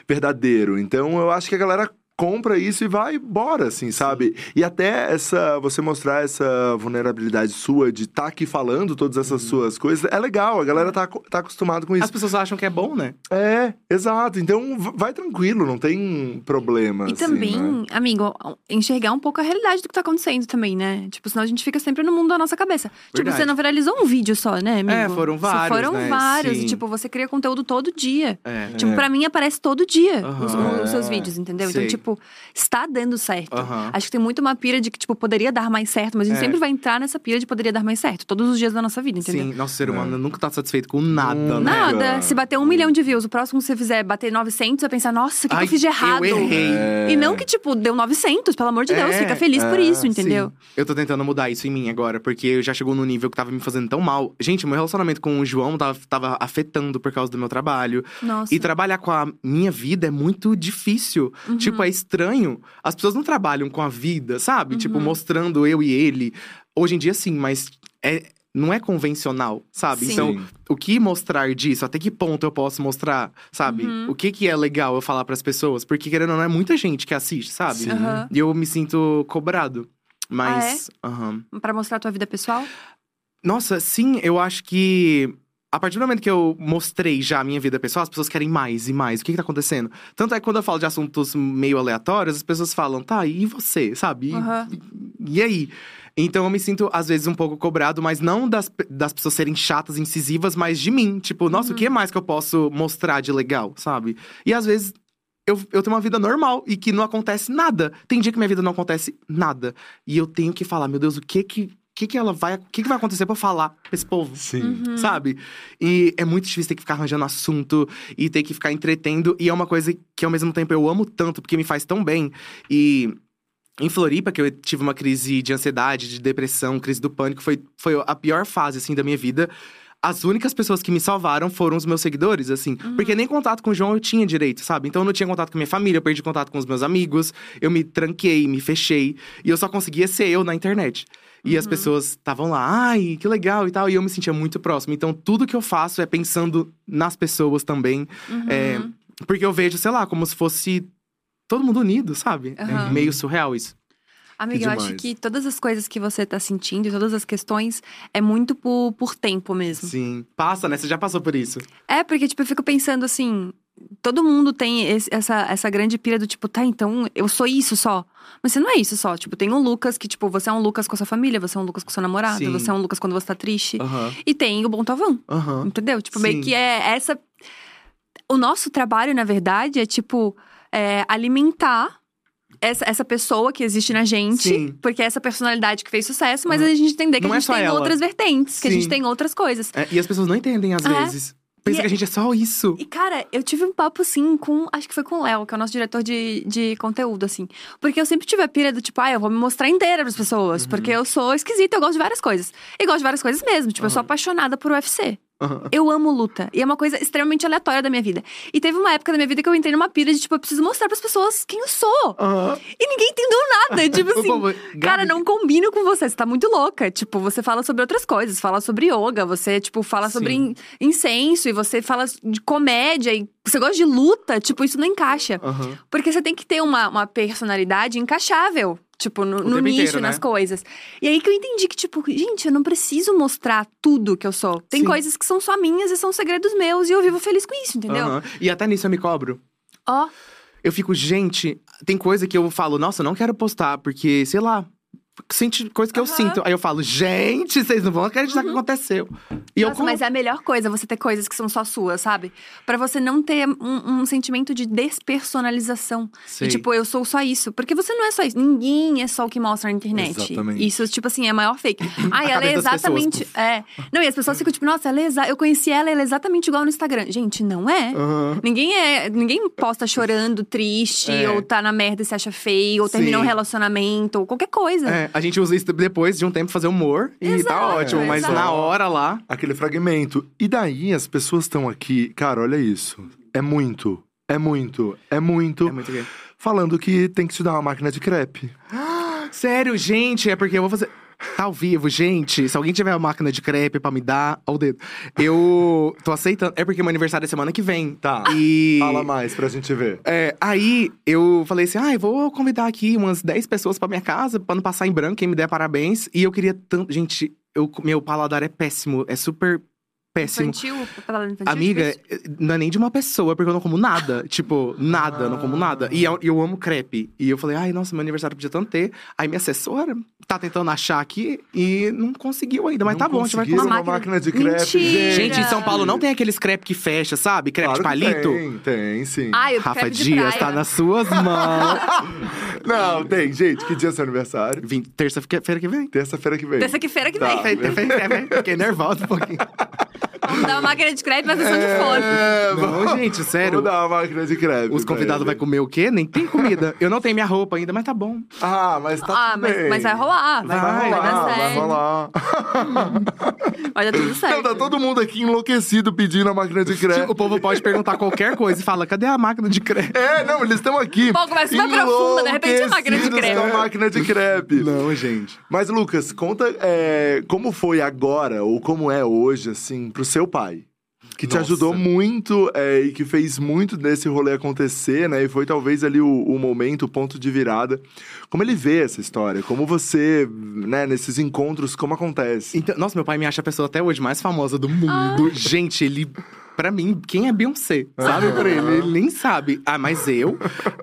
verdadeiro. Então, eu acho que a galera compra isso e vai embora, assim, sabe? E até essa você mostrar essa vulnerabilidade sua de estar aqui falando todas essas suas coisas, é legal, a galera tá, tá acostumado com isso. As pessoas acham que é bom, né? É, exato. Então vai tranquilo, não tem problema. E assim, também, né? amigo, enxergar um pouco a realidade do que tá acontecendo também, né? Tipo, senão a gente fica sempre no mundo da nossa cabeça. Tipo, Verdade. você não viralizou um vídeo só, né, amigo? É, foram vários, Foram né? vários. Sim. E, tipo, você cria conteúdo todo dia. É. Tipo, É. pra mim aparece todo dia os, Aham. os seus É. vídeos, entendeu? Sei. Então, tipo, tipo, está dando certo. Aham. Acho que tem muito uma pira de que, tipo, poderia dar mais certo, mas a gente É. sempre vai entrar nessa pira de poderia dar mais certo. Todos os dias da nossa vida, entendeu? Sim, nosso ser humano nunca tá satisfeito com nada, Hum, né? Nada. Se bater um milhão de views, o próximo que você fizer bater 900, você vai pensar, nossa, o que, que eu fiz de errado? Eu errei. E não que, tipo, deu 900, pelo amor de Deus, É, fica feliz por é, isso, entendeu? Sim. Eu tô tentando mudar isso em mim agora, porque eu já chegou no nível que tava me fazendo tão mal. Gente, meu relacionamento com o João tava, tava afetando por causa do meu trabalho. Nossa. E trabalhar com a minha vida é muito difícil. Uhum. Tipo, é estranho. As pessoas não trabalham com a vida, sabe? Tipo, Uhum. mostrando eu e ele. Hoje em dia, sim, mas é, não é convencional, sabe? Sim. Então, o que mostrar disso? Até que ponto eu posso mostrar, sabe? Uhum. O que que é legal eu falar pras pessoas? Porque, querendo ou não, é muita gente que assiste, sabe? Aham. E eu me sinto cobrado. Mas. Ah, aham. Pra mostrar a tua vida pessoal? Nossa, sim, eu acho que. A partir do momento que eu mostrei já a minha vida pessoal, as pessoas querem mais e mais. O que, que tá acontecendo? Tanto é que quando eu falo de assuntos meio aleatórios, as pessoas falam, tá, e você, sabe? E, Aham. e aí? Então eu me sinto, às vezes, um pouco cobrado, mas não das, das pessoas serem chatas, incisivas, mas de mim. Tipo, nossa, Uhum. o que mais que eu posso mostrar de legal, sabe? E às vezes. Eu, eu tenho uma vida normal e que não acontece nada. Tem dia que minha vida não acontece nada. E eu tenho que falar, meu Deus, o que que, que, que ela vai. O que, que vai acontecer pra eu falar pra esse povo? Sim. Uhum. Sabe? E é muito difícil ter que ficar arranjando assunto e ter que ficar entretendo. E é uma coisa que, ao mesmo tempo, eu amo tanto, porque me faz tão bem. E em Floripa, que eu tive uma crise de ansiedade, de depressão, crise do pânico, foi, foi a pior fase, assim, da minha vida. As únicas pessoas que me salvaram foram os meus seguidores, assim. Porque nem contato com o João eu tinha direito, sabe? Então eu não tinha contato com minha família, eu perdi contato com os meus amigos. Eu me tranquei, me fechei. E eu só conseguia ser eu na internet. E as pessoas estavam lá, ai, que legal e tal. E eu me sentia muito próximo. Então tudo que eu faço é pensando nas pessoas também. Uhum. É, porque eu vejo, sei lá, como se fosse todo mundo unido, sabe? É meio surreal isso. Amiga, eu acho que todas as coisas que você tá sentindo e todas as questões é muito por, por tempo mesmo. Sim. Passa, né? Você já passou por isso. É, porque, tipo, eu fico pensando assim. Todo mundo tem esse- essa, essa grande pira do tipo, tá, então eu sou isso só. Mas você não é isso só. Tipo, tem um Lucas que, tipo, você é um Lucas com a sua família, você é um Lucas com seu namorado, Sim. você é um Lucas quando você tá triste. Aham. E tem o Bom Tavão, Aham. entendeu? Tipo, Sim. meio que é essa. O nosso trabalho, na verdade, é, tipo, é, alimentar. Essa, essa pessoa que existe na gente, Sim. porque é essa personalidade que fez sucesso, mas a gente entender que Não a é gente só tem ela. outras vertentes, que a gente tem outras coisas. É, e as pessoas não entendem às É. vezes. Pensa E que a gente é só isso. E, cara, eu tive um papo, assim, com. Acho que foi com o Léo, que é o nosso diretor de, de conteúdo, assim. Porque eu sempre tive a pira do tipo, ah, eu vou me mostrar inteira pras pessoas. Porque eu sou esquisita, eu gosto de várias coisas. E gosto de várias coisas mesmo. Tipo, eu sou apaixonada por UFC. Eu amo luta. E é uma coisa extremamente aleatória da minha vida. E teve uma época da minha vida que eu entrei numa pira de, tipo, eu preciso mostrar pras pessoas quem eu sou. Aham. E ninguém entendeu nada. Tipo (laughs) assim. Cara, não combino com você, você tá muito louca. Tipo, você fala sobre outras coisas, fala sobre yoga, você, tipo, fala sobre Sim. in- incenso e você fala de comédia e você gosta de luta, tipo, isso não encaixa. Aham. Porque você tem que ter uma, uma personalidade encaixável, tipo, no, no nicho, inteiro, né? nas coisas. E aí que eu entendi que, tipo, gente, eu não preciso mostrar tudo que eu sou. Tem Sim. coisas que são só minhas e são segredos meus e eu vivo feliz com isso, entendeu? Aham. E até nisso eu me cobro. Ó, Eu fico, gente, tem coisa que eu falo, nossa, eu não quero postar, porque, sei lá, sente coisa que eu Aham. sinto. Aí eu falo, gente, vocês não vão acreditar que aconteceu. E eu Nossa, com- mas é a melhor coisa você ter coisas que são só suas, sabe? Pra você não ter um, um sentimento de despersonalização. E, tipo, eu sou só isso. Porque você não é só isso. Ninguém é só o que mostra na internet. Exatamente. Isso, tipo assim, é a maior fake. (clears throat) Ai, ela é das pessoas, exatamente. é. Não, e as pessoas ficam tipo, nossa, ela é exa... eu conheci ela, ela é exatamente igual no Instagram. Gente, não é. Aham. Ninguém é. Ninguém posta chorando, triste, É. ou tá na merda e se acha feio, ou terminou um Sim. relacionamento, ou qualquer coisa. É, a gente usa isso depois de um tempo fazer humor e tá ótimo, mas exato. na hora lá. Aquele fragmento. E daí as pessoas estão aqui, cara, olha isso. É muito, é muito, é muito. É muito gay. Falando que tem que te dar uma máquina de crepe. (gasps) Sério, gente, é porque eu vou fazer. Tá ao vivo, gente. Se alguém tiver uma máquina de crepe pra me dar, ao dedo. Eu tô aceitando. É porque meu aniversário é semana que vem. Tá. E. Fala mais pra gente ver. É, aí eu falei assim: ah, eu vou convidar aqui umas 10 pessoas pra minha casa, pra não passar em branco, quem me der parabéns. E eu queria tanto. Gente, eu, meu paladar é péssimo, é super péssimo. Infantil? Infantil? Amiga, difícil? não é nem de uma pessoa, porque eu não como nada. (laughs) tipo, nada, eu não como nada. E eu, eu amo crepe. E eu falei, ai, nossa, meu aniversário podia tanto ter. Aí minha assessora tá tentando achar aqui e não conseguiu ainda. Mas Não tá bom, a gente vai comer. uma Uma máquina de máquina- crepe, Mentira! Gente, em São Paulo não tem aqueles crepe que fecha, sabe? Crepe Claro de palito. Tem, tem, sim. Ai, o Rafa crepe de Dias praia. tá nas suas mãos. (laughs) Não, tem. Gente, que dia é seu aniversário? Terça-feira que vem. Terça-feira que vem. Terça-feira que Tá. vem. Fiquei nervosa um pouquinho. (laughs) Vamos dar uma máquina de crepe na sessão de fone. É, Não, gente, sério. Vamos dar uma máquina de crepe. Os convidados vai comer o quê? Nem tem comida. Eu não tenho minha roupa ainda, mas tá bom. Ah, mas tá Ah, tudo mas, bem. mas vai rolar. Vai, Vai, vai, Vai dar rolar, vai certo. rolar. Vai dar tudo certo. Não, tá todo mundo aqui enlouquecido pedindo a máquina de crepe. O povo pode perguntar qualquer coisa e fala: cadê a máquina de crepe? É, não, eles estão aqui. Pô, conversa super profunda, de repente, a máquina de com a máquina de crepe. Não, gente. Mas, Lucas, conta é, como foi agora, ou como é hoje, assim, pro seu pai. Que te Nossa. ajudou muito é, e que fez muito desse rolê acontecer, né? E foi talvez ali o, o momento, o ponto de virada. Como ele vê essa história? Como você, né, nesses encontros, como acontece? Então, nossa, meu pai me acha a pessoa até hoje mais famosa do mundo. Gente, ele. Pra mim, quem é Beyoncé? Sabe pra ele? Ele nem sabe. Ah, mas eu.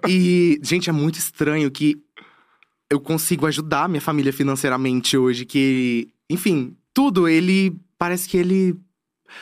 E, gente, é muito estranho que eu consigo ajudar minha família financeiramente hoje. Que, enfim, tudo, ele. Parece que ele.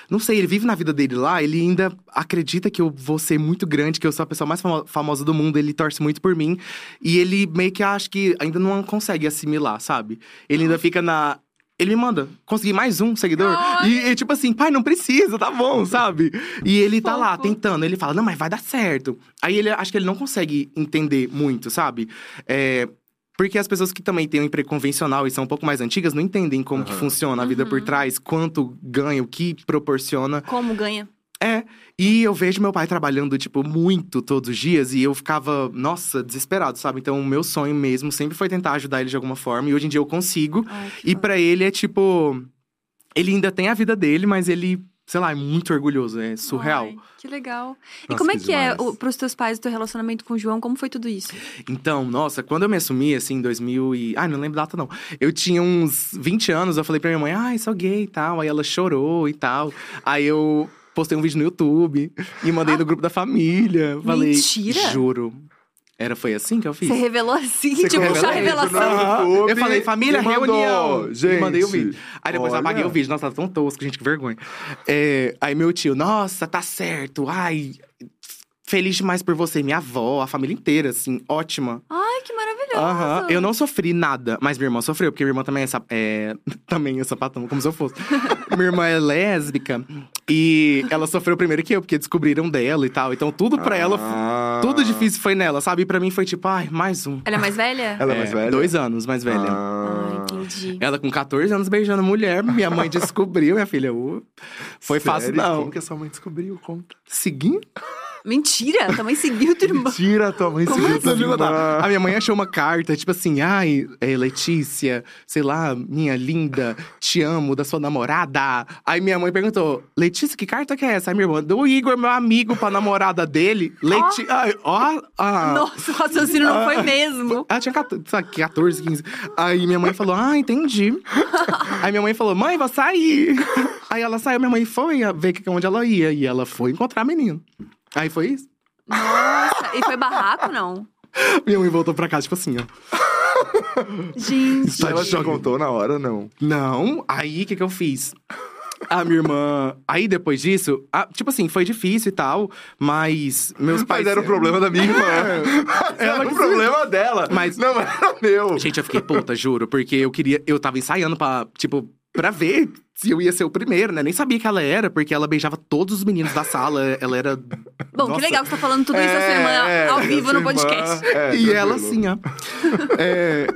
Não sei, ele vive na vida dele lá, ele ainda acredita que eu vou ser muito grande, que eu sou a pessoa mais famo- famosa do mundo, ele torce muito por mim. E ele meio que acha que ainda não consegue assimilar, sabe? Ele ainda fica na. Ele me manda, consegui mais um seguidor. E, e tipo assim, pai, não precisa, tá bom, sabe? E ele tá lá tentando, ele fala, não, mas vai dar certo. Aí ele acho que ele não consegue entender muito, sabe? É, porque as pessoas que também têm um emprego convencional e são um pouco mais antigas não entendem como que Aham. funciona a vida por trás, quanto ganha, o que proporciona. Como ganha? É, e eu vejo meu pai trabalhando, tipo, muito todos os dias e eu ficava, nossa, desesperado, sabe? Então, o meu sonho mesmo sempre foi tentar ajudar ele de alguma forma e hoje em dia eu consigo. Ai, que E pra ele é tipo. Ele ainda tem a vida dele, mas ele, sei lá, é muito orgulhoso, é surreal. Ai, que legal. e Nossa, como é que é demais. o, pros teus pais o teu relacionamento com o João? Como foi tudo isso? Então, nossa, quando eu me assumi, assim, em 2000 e... Ai, não lembro data, não. Eu tinha uns 20 anos, eu falei pra minha mãe, ai, sou gay e tal. Aí ela chorou e tal. Aí eu postei um vídeo no YouTube e mandei no grupo da família. Falei, Mentira! juro. Era, foi assim que eu fiz? Você revelou assim, Você tipo, isso revelação. Aham. YouTube Eu falei, família, mandou. reunião. Gente, e mandei o vídeo. Aí depois eu olha. apaguei o vídeo. Nossa, tá tão tosco, gente, que vergonha. É, aí meu tio, nossa, tá certo. Ai, feliz demais por você. Minha avó, a família inteira, assim, ótima. Ai, que maravilhoso. Aham. Eu não sofri nada, mas minha irmã sofreu, porque minha irmã também é, sap- é, (laughs) também é sapatão, como se eu fosse. (laughs) minha irmã é lésbica e ela sofreu primeiro que eu, porque descobriram dela e tal. Então tudo pra ela, Ah. tudo difícil foi nela, sabe? E pra mim foi tipo, ai, mais um. Ela é mais velha? Ela é mais velha? Dois anos mais velha. Ah. Ah, entendi. Ela com 14 anos beijando mulher, minha mãe descobriu, minha filha. uh, foi fácil, Sério? não. Como que a sua mãe descobriu? Conta. Seguindo? Mentira, também seguiu tua irmã. Tira a tua mãe Como seguiu assim? tua irmã. A minha mãe achou uma carta, tipo assim, ai, é, Letícia, sei lá, minha linda, te amo, da sua namorada. Aí minha mãe perguntou, Letícia, que carta que é essa? Aí minha irmã, do Igor, meu amigo, pra namorada dele. Leti... Ó, ah. Nossa, o raciocínio não foi mesmo. Ela tinha 14, sabe, 14, 15. Aí minha mãe falou, ah, entendi. (laughs) Aí minha mãe falou, mãe, vou sair. Aí ela saiu, minha mãe foi ver onde ela ia. E ela foi encontrar a menina. Aí foi isso. Nossa, e foi barraco, não? (laughs) Minha mãe voltou pra casa, tipo assim, ó. Gente. Tá Ela choque. contou na hora, não. Não, aí o que, que eu fiz? A minha irmã. Aí depois disso, ah, tipo assim, foi difícil e tal, mas meus pais. Mas era o problema da minha irmã. Ela era o problema dela. Mas- Não era meu. Gente, eu fiquei puta, juro, porque eu queria. Eu tava ensaiando pra, tipo, pra ver se eu ia ser o primeiro, né? Nem sabia que ela era, porque ela beijava todos os meninos da sala. Ela era. Bom, Nossa. que legal que você tá falando tudo isso da sua irmã É, ao vivo no irmã- podcast. é, e ela assim, ó. (laughs) É...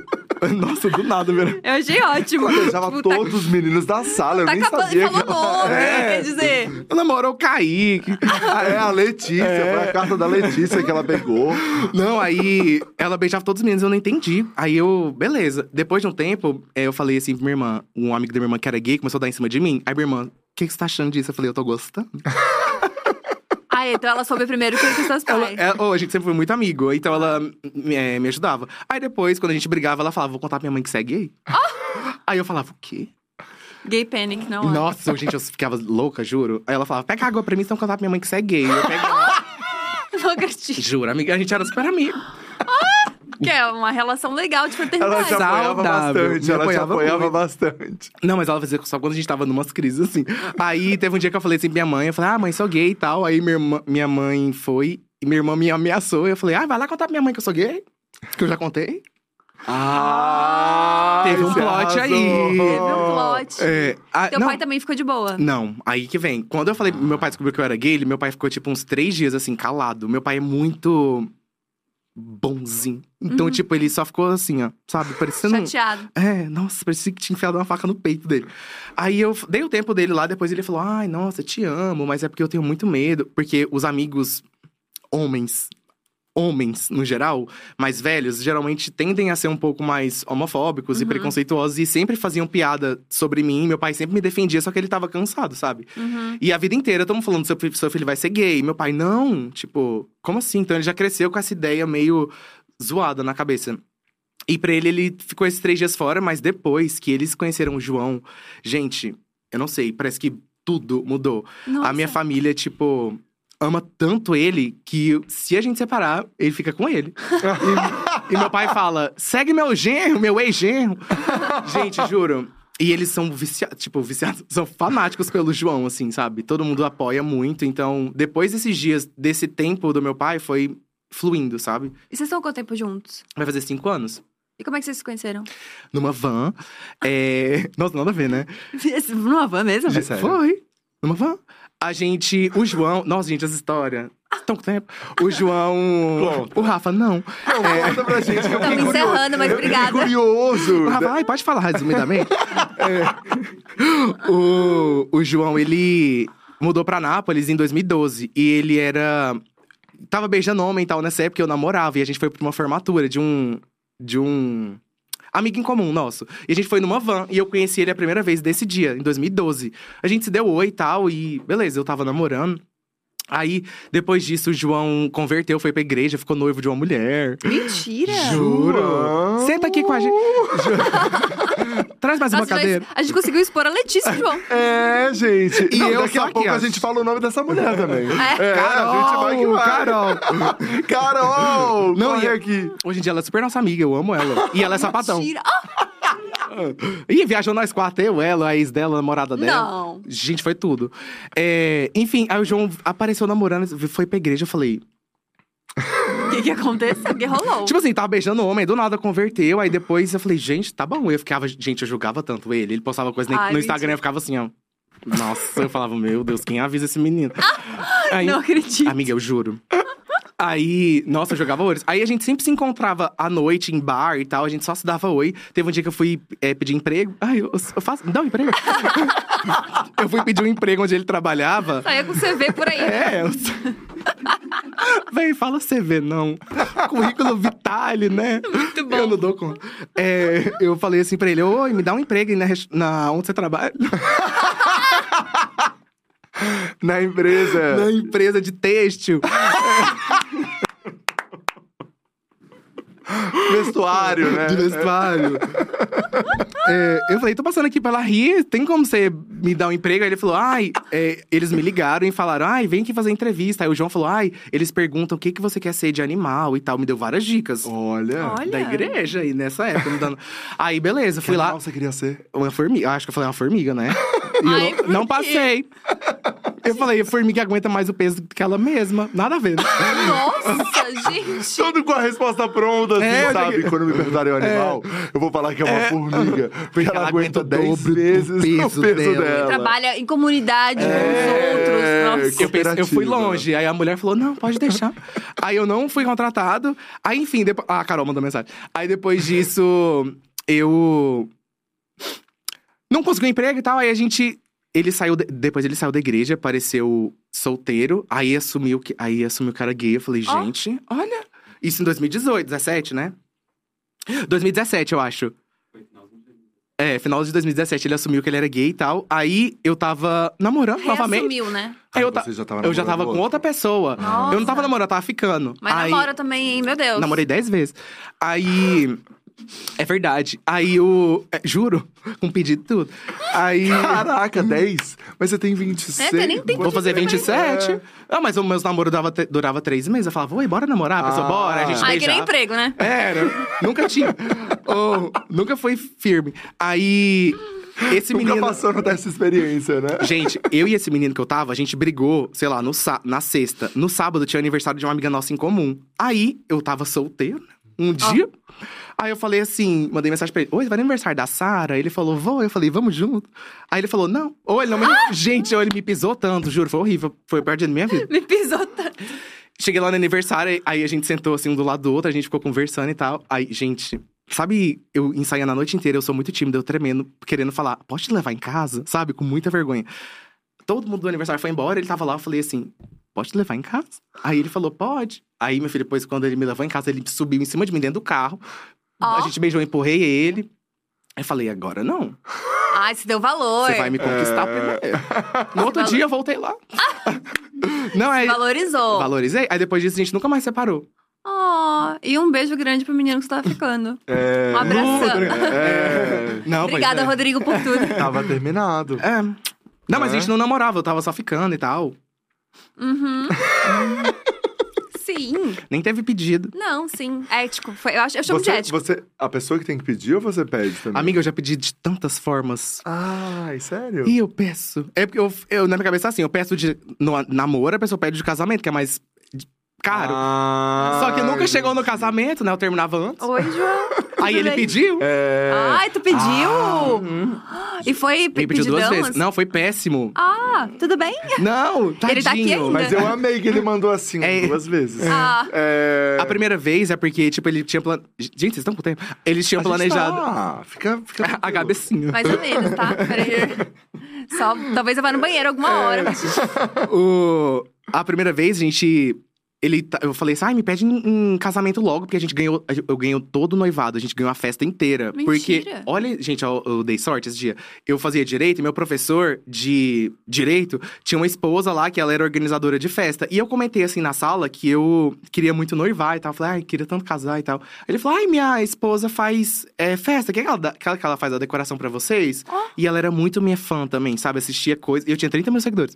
(laughs) Nossa, do nada, velho. Eu achei ótimo. Ela beijava Tipo, tá- todos os meninos da sala. Eu Tá nem acabando sabia falou que ela... nome, (laughs) É. quer dizer. Eu namoro o Kaique. Ah, é a Letícia, É. foi a carta da Letícia que ela pegou. Não, aí ela beijava todos os meninos, eu não entendi. Aí eu, beleza. Depois de um tempo, eh, eu falei assim pra minha irmã, um amigo da minha irmã que era gay, começou a dar em cima de mim. Aí minha irmã, o que, que você tá achando disso? Eu falei, eu tô gostando. Ah, então ela soube primeiro que os seus Ela, pais. é, oh, a gente sempre foi muito amigo, então ela eh, me ajudava. Aí depois, quando a gente brigava, ela falava, vou contar pra minha mãe que você é gay. Aí eu falava, o quê? Gay panic, não é? Nossa, gente, eu ficava louca, juro. Aí ela falava, pega água pra mim, senão contar pra minha mãe que você é gay. Eu pegava. (laughs) Juro, amiga, a gente era super amigo. Que é uma relação legal de Ela fraternidade. te apoiava Saudável. bastante, Me ela te apoiava apoiava muito. bastante. Não, mas ela fazia só quando a gente tava numas crises, assim. Aí teve um dia que eu falei assim pra minha mãe, eu falei, ah, mãe, sou gay e tal. Aí minha, irmã, minha mãe foi e minha irmã me ameaçou. E eu falei, ah, vai lá contar pra minha mãe que eu sou gay. Que eu já contei. Ah, Teve um plot aí. arrasou. Teve um plot. É, ah, Teu não, pai também ficou de boa. Não, aí que vem. Quando eu falei, meu pai descobriu que eu era gay, ele- meu pai ficou tipo uns três dias assim, calado. Meu pai é muito bonzinho. Então, tipo, ele só ficou assim, ó, sabe? Parecendo. Chateado. É, nossa, parecia que tinha enfiado uma faca no peito dele. Aí eu dei o tempo dele lá, depois ele falou: Ai, nossa, te amo, mas é porque eu tenho muito medo. Porque os amigos homens, homens no geral, mais velhos, geralmente tendem a ser um pouco mais homofóbicos e Uhum. preconceituosos e sempre faziam piada sobre mim. Meu pai sempre me defendia, só que ele tava cansado, sabe? Uhum. E a vida inteira estamos falando: seu, seu filho vai ser gay. Meu pai, não, tipo, como assim? Então ele já cresceu com essa ideia meio zoada na cabeça. E pra ele, ele ficou esses três dias fora, mas depois que eles conheceram o João, gente, eu não sei, parece que tudo mudou. Nossa. A minha família, tipo, ama tanto ele que se a gente separar, ele fica com ele. (laughs) e, e meu pai fala: segue meu genro, meu ex-genro. gente, juro. E eles são viciados, tipo, viciados, são fanáticos pelo João, assim, sabe? Todo mundo apoia muito. Então, depois desses dias, desse tempo do meu pai, foi fluindo, sabe? E vocês estão há quanto tempo juntos? Vai fazer cinco anos. E como é que vocês se conheceram? Numa van. É... (laughs) Nossa, nada a ver, né? Numa van mesmo? É sério? Foi. Numa van. A gente. O João. Nossa, gente, as histórias. Tão com tempo. O João. Conta. O Rafa, não. Não, conta pra gente. que eu fiquei curioso. encerrando, mas obrigada. curioso. O Rafa, ai, pode falar resumidamente? É. (laughs) O, o João, ele mudou pra Nápoles em 2012. E ele era. Tava beijando homem e tal nessa época eu namorava. E a gente foi pra uma formatura de um. De um. Amigo em comum nosso. E a gente foi numa van. E eu conheci ele a primeira vez desse dia, em 2012. A gente se deu oi e tal. E beleza, eu tava namorando. Aí, depois disso, o João converteu, foi pra igreja, ficou noivo de uma mulher. Mentira! Juro. Senta aqui com a gente. Ju- (laughs) Traz mais uma Nossa, mas cadeira. a gente conseguiu expor a Letícia, João. (laughs) É, gente. E Não, eu daqui a pouco ó. a gente fala o nome dessa mulher também. É. É, a gente vai que vai. Carol. (laughs) Carol! Não, corre e- aqui. Hoje em dia ela é super nossa amiga, eu amo ela. E ela é sapatão. Mentira. (laughs) Ih, viajou nós quatro, eu, ela, a ex dela, a namorada dela. não. Gente, foi tudo. É, enfim, aí o João apareceu namorando, foi pra igreja, eu falei. O que que aconteceu? O que rolou? Tipo assim, tava beijando o homem, do nada converteu. Aí depois eu falei, gente, tá bom. Eu ficava, gente, eu julgava tanto ele. Ele postava coisa Ai, no Instagram, mentira. eu ficava assim, ó. Nossa, eu falava, meu Deus, quem avisa esse menino? (laughs) Aí, Não acredito. Amiga, eu juro. Aí, nossa, eu jogava horrores. Aí a gente sempre se encontrava à noite em bar e tal, a gente só se dava oi. Teve um dia que eu fui é, pedir emprego. Ai, eu, eu faço. Me dá um emprego. (laughs) eu fui pedir um emprego onde ele trabalhava. Saia com CV por aí. É, eu... (laughs) Véi, fala CV, não. Currículo Vitale, né? Muito bom. Eu não dou conta. É, eu falei assim pra ele: Oi, me dá um emprego aí na, na onde você trabalha? (laughs) Na empresa. na empresa de têxtil. Vestuário, (laughs) né? de vestuário. É, eu falei, tô passando aqui pra ela rir, tem como você me dar um emprego? Aí ele falou, ai, é, eles me ligaram e falaram, ai, vem aqui fazer entrevista. Aí o João falou, ai, eles perguntam o que, que você quer ser de animal e tal. Me deu várias dicas. Olha. Olha. Da igreja aí, nessa época, me dando. Aí, beleza, Que fui lá. animal você queria ser? Uma formiga. Acho que eu falei uma formiga, né? (laughs) E Ai, eu não quê? passei. Eu falei, a formiga aguenta mais o peso que ela mesma. Nada a ver. né? Nossa, gente. Tudo com a resposta pronta, assim, É, sabe? Quando me perguntarem o animal, eu vou falar que é uma formiga. (laughs) Porque ela, ela aguenta aguenta o 10 dobro do vezes o peso peso dela. dela. Trabalha em comunidade É, com os outros. Nossa. Eu, pensei- eu fui Cooperativa. longe. Aí a mulher falou: não, pode deixar. aí eu não fui contratado. Aí, enfim, depois. Ah, a Carol mandou mensagem. Aí depois disso, eu. Não consegui um emprego e tal. Aí a gente. Ele saiu. de- Depois ele saiu da igreja, apareceu solteiro. Aí assumiu que. Aí assumiu cara gay. Eu falei, Ó. gente, olha. Isso em 2018, 17, né? 2017, eu acho. É, final de 2017, ele assumiu que ele era gay e tal. Aí eu tava namorando novamente. Reassumiu, né? Aí eu, Ah, ta- você já tava eu já tava com outra pessoa. Nossa. Eu não tava namorando, eu tava ficando. Mas Aí, namora também, hein? Meu Deus. Namorei dez vezes. Aí. É verdade. Aí o. é, juro, (laughs) com pedido e tudo. Aí. Caraca, 10? Mas você tem 26. É, tem nem tem Vou fazer também. 27. É. Ah, mas o meus namoros durava, te- durava três meses. Eu falava, oi, bora namorar? A pessoa, Ah. bora. A gente Ai, que nem emprego, né? Era, nunca tinha. Oh, nunca foi firme. Aí, esse Nunca menino. passou dessa experiência, né? Gente, eu e esse menino que eu tava, a gente brigou, sei lá, no sá- na sexta. No sábado tinha aniversário de uma amiga nossa em comum. Aí, eu tava solteiro, né? Um dia. Aí eu falei assim, mandei mensagem pra ele: Oi, vai no aniversário da Sara? Ele falou, vou. Eu falei, vamos junto. Aí ele falou, não. Ou ele não me. Gente, ou ele me pisou tanto, juro, foi horrível. Foi o pior dia da minha vida. (laughs) Me pisou tanto. Cheguei lá no aniversário, aí a gente sentou assim um do lado do outro, a gente ficou conversando e tal. Aí, gente, sabe, eu ensaiando a noite inteira, eu sou muito tímido, eu tremendo, querendo falar, pode te levar em casa? Sabe, com muita vergonha. Todo mundo do aniversário foi embora, ele tava lá, eu falei assim, pode te levar em casa? Aí ele falou, pode. Aí, meu filho, depois, quando ele me levou em casa, ele subiu em cima de mim dentro do carro. Ó. A gente beijou, empurrei ele. Aí eu falei, agora não. Ai, se deu valor. Você vai me conquistar É. primeiro. No outro dia, eu voltei lá. (laughs) não, aí. Valorizou. Valorizei. Aí depois disso, a gente nunca mais separou. Ó, e um beijo grande pro menino que você tava ficando. É... Um abração. É... (laughs) Não, Obrigada, é. Rodrigo, por tudo. Tava terminado. É. Não, mas a gente não namorava, eu tava só ficando e tal. Uhum. (laughs) sim. Nem teve pedido. Não, sim. Ético. Foi, eu, acho, eu chamo Você, de ético. você, a pessoa que tem que pedir ou você pede também? Amiga, eu já pedi de tantas formas. Ai, sério? E eu peço. É porque eu, eu na minha cabeça, assim, eu peço de no, namoro, a pessoa pede de casamento, que é mais caro. Ah, Só que nunca chegou no casamento, né? Eu terminava antes. Oi, João. (laughs) Aí ele pediu. É... Ai, tu pediu? (gasps) E foi Me pediu duas vezes. Não, foi péssimo. Ah, tudo bem? Não, tadinho. (laughs) Ele tá aqui ainda? Mas eu amei que ele mandou assim É. duas vezes. Ah. É... A primeira vez é porque, tipo, ele tinha plan... Gente, vocês estão com tempo? Eles tinham A gente planejado Tá. Fica, fica (laughs) a cabecinha. Mais ou menos, tá? Peraí. Só, talvez eu vá no banheiro alguma hora. O... A primeira vez, a gente. Ele, tá- eu falei assim, ai, me pede em, em casamento logo, porque a gente ganhou. Eu ganhei todo o noivado, a gente ganhou a festa inteira. Porque, Mentira. olha, gente, eu, eu dei sorte esse dia. Eu fazia direito e meu professor de direito tinha uma esposa lá que ela era organizadora de festa. E eu comentei assim na sala que eu queria muito noivar e tal. Eu falei, ai, queria tanto casar e tal. Ele falou, ai, minha esposa faz é, festa, quer que ela, dá- quer que ela faz a decoração pra vocês? Ó. E ela era muito minha fã também, sabe? Assistia coisa. E eu tinha 30 mil seguidores.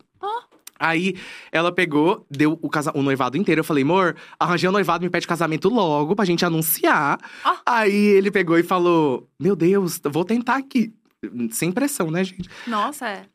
Aí ela pegou, deu o, casa... o noivado inteiro. Eu falei, amor, arranjei o noivado, me pede casamento logo pra gente anunciar. Ah. Aí ele pegou e falou: Meu Deus, vou tentar aqui. Sem pressão, né, gente? Nossa, é.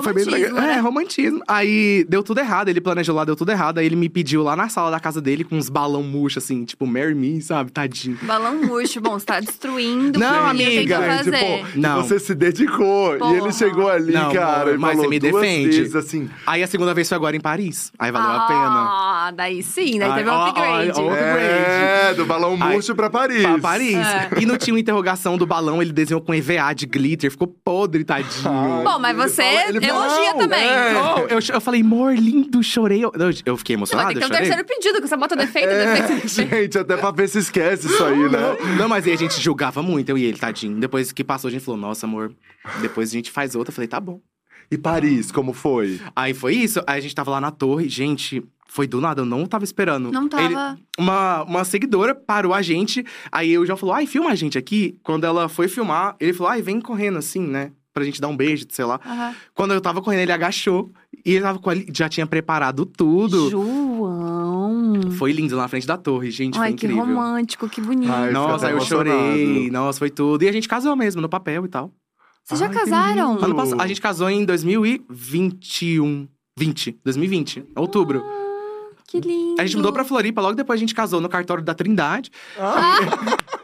Foi bem. É, né? romantismo. Aí deu tudo errado, ele planejou lá, deu tudo errado. Aí ele me pediu lá na sala da casa dele com uns balão murcho, assim, tipo, Marry Me, sabe? Tadinho. Balão murcho. Bom, você tá destruindo Não, o que tem que amiga, fazer. Tipo, Não. Você se dedicou. Porra. E ele chegou ali, Não, cara, e mas falou você me duas defende. vezes assim. Aí a segunda vez foi agora em Paris. Aí valeu a pena. Ah, daí sim, daí Ai, teve um ó, ó, upgrade. ó, Outro É, do balão Ai, murcho pra Paris. Pra Paris. É. E não tinha uma interrogação do balão, ele desenhou com EVA de glitter, ficou podre, tadinho. Ai, Bom, mas você ele elogia "Não, também. é." Oh, eu, eu falei, amor, lindo, chorei. Eu, eu fiquei emocionado, tem que ter um chorei. terceiro pedido, que você bota defeito, É, defeito, defeito. (laughs) gente, até pra ver se esquece isso aí, né? Não, mas aí a gente julgava muito, eu e ele, tadinho. Depois que passou, a gente falou, nossa, amor, depois a gente faz outra. Eu falei, tá bom. E Paris, como foi? Aí foi isso, aí a gente tava lá na torre, gente, foi do nada, eu não tava esperando. Não tava. Ele- uma, uma seguidora parou a gente, aí eu já falou, ai, filma a gente aqui. Quando ela foi filmar, ele falou, ai, vem correndo assim, né? Pra gente dar um beijo, sei lá. Aham. Quando eu tava correndo, ele agachou. E ele tava com a, já tinha preparado tudo. João. Foi lindo lá na frente da torre, gente. Ai, foi que incrível. romântico, que bonito. Ai, Nossa, eu emocionado. chorei. Nossa, foi tudo. E a gente casou mesmo, no papel e tal. Vocês já Ai, que casaram? Ano passado, a gente casou em 2021. 20, 2020, outubro. Que lindo. A gente mudou pra Floripa, logo depois a gente casou no cartório da Trindade. E a (laughs)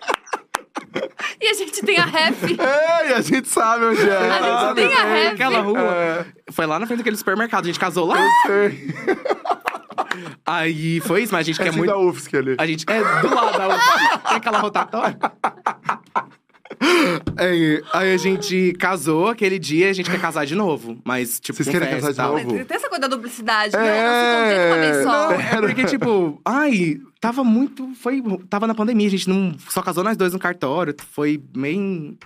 gente tem a ref. (laughs) É, e a gente sabe onde é. A gente sabe? tem a ref. Aquela rua. É, Foi lá na frente daquele supermercado, a gente casou lá. sei. (laughs) Aí foi isso, mas a gente É quer muito. da UFSC ali. A gente é do lado da UFSC. Tem aquela rotatória. (laughs) Aí, aí a gente casou aquele dia, a gente quer casar de novo. Mas, tipo, Vocês querem festa casar e de novo? Tem essa coisa da duplicidade. Não, É. não se contenta uma vez só. Não, é porque, tipo, ai, tava muito. Foi. Tava na pandemia, a gente não. Só casou nós dois no cartório. Foi meio.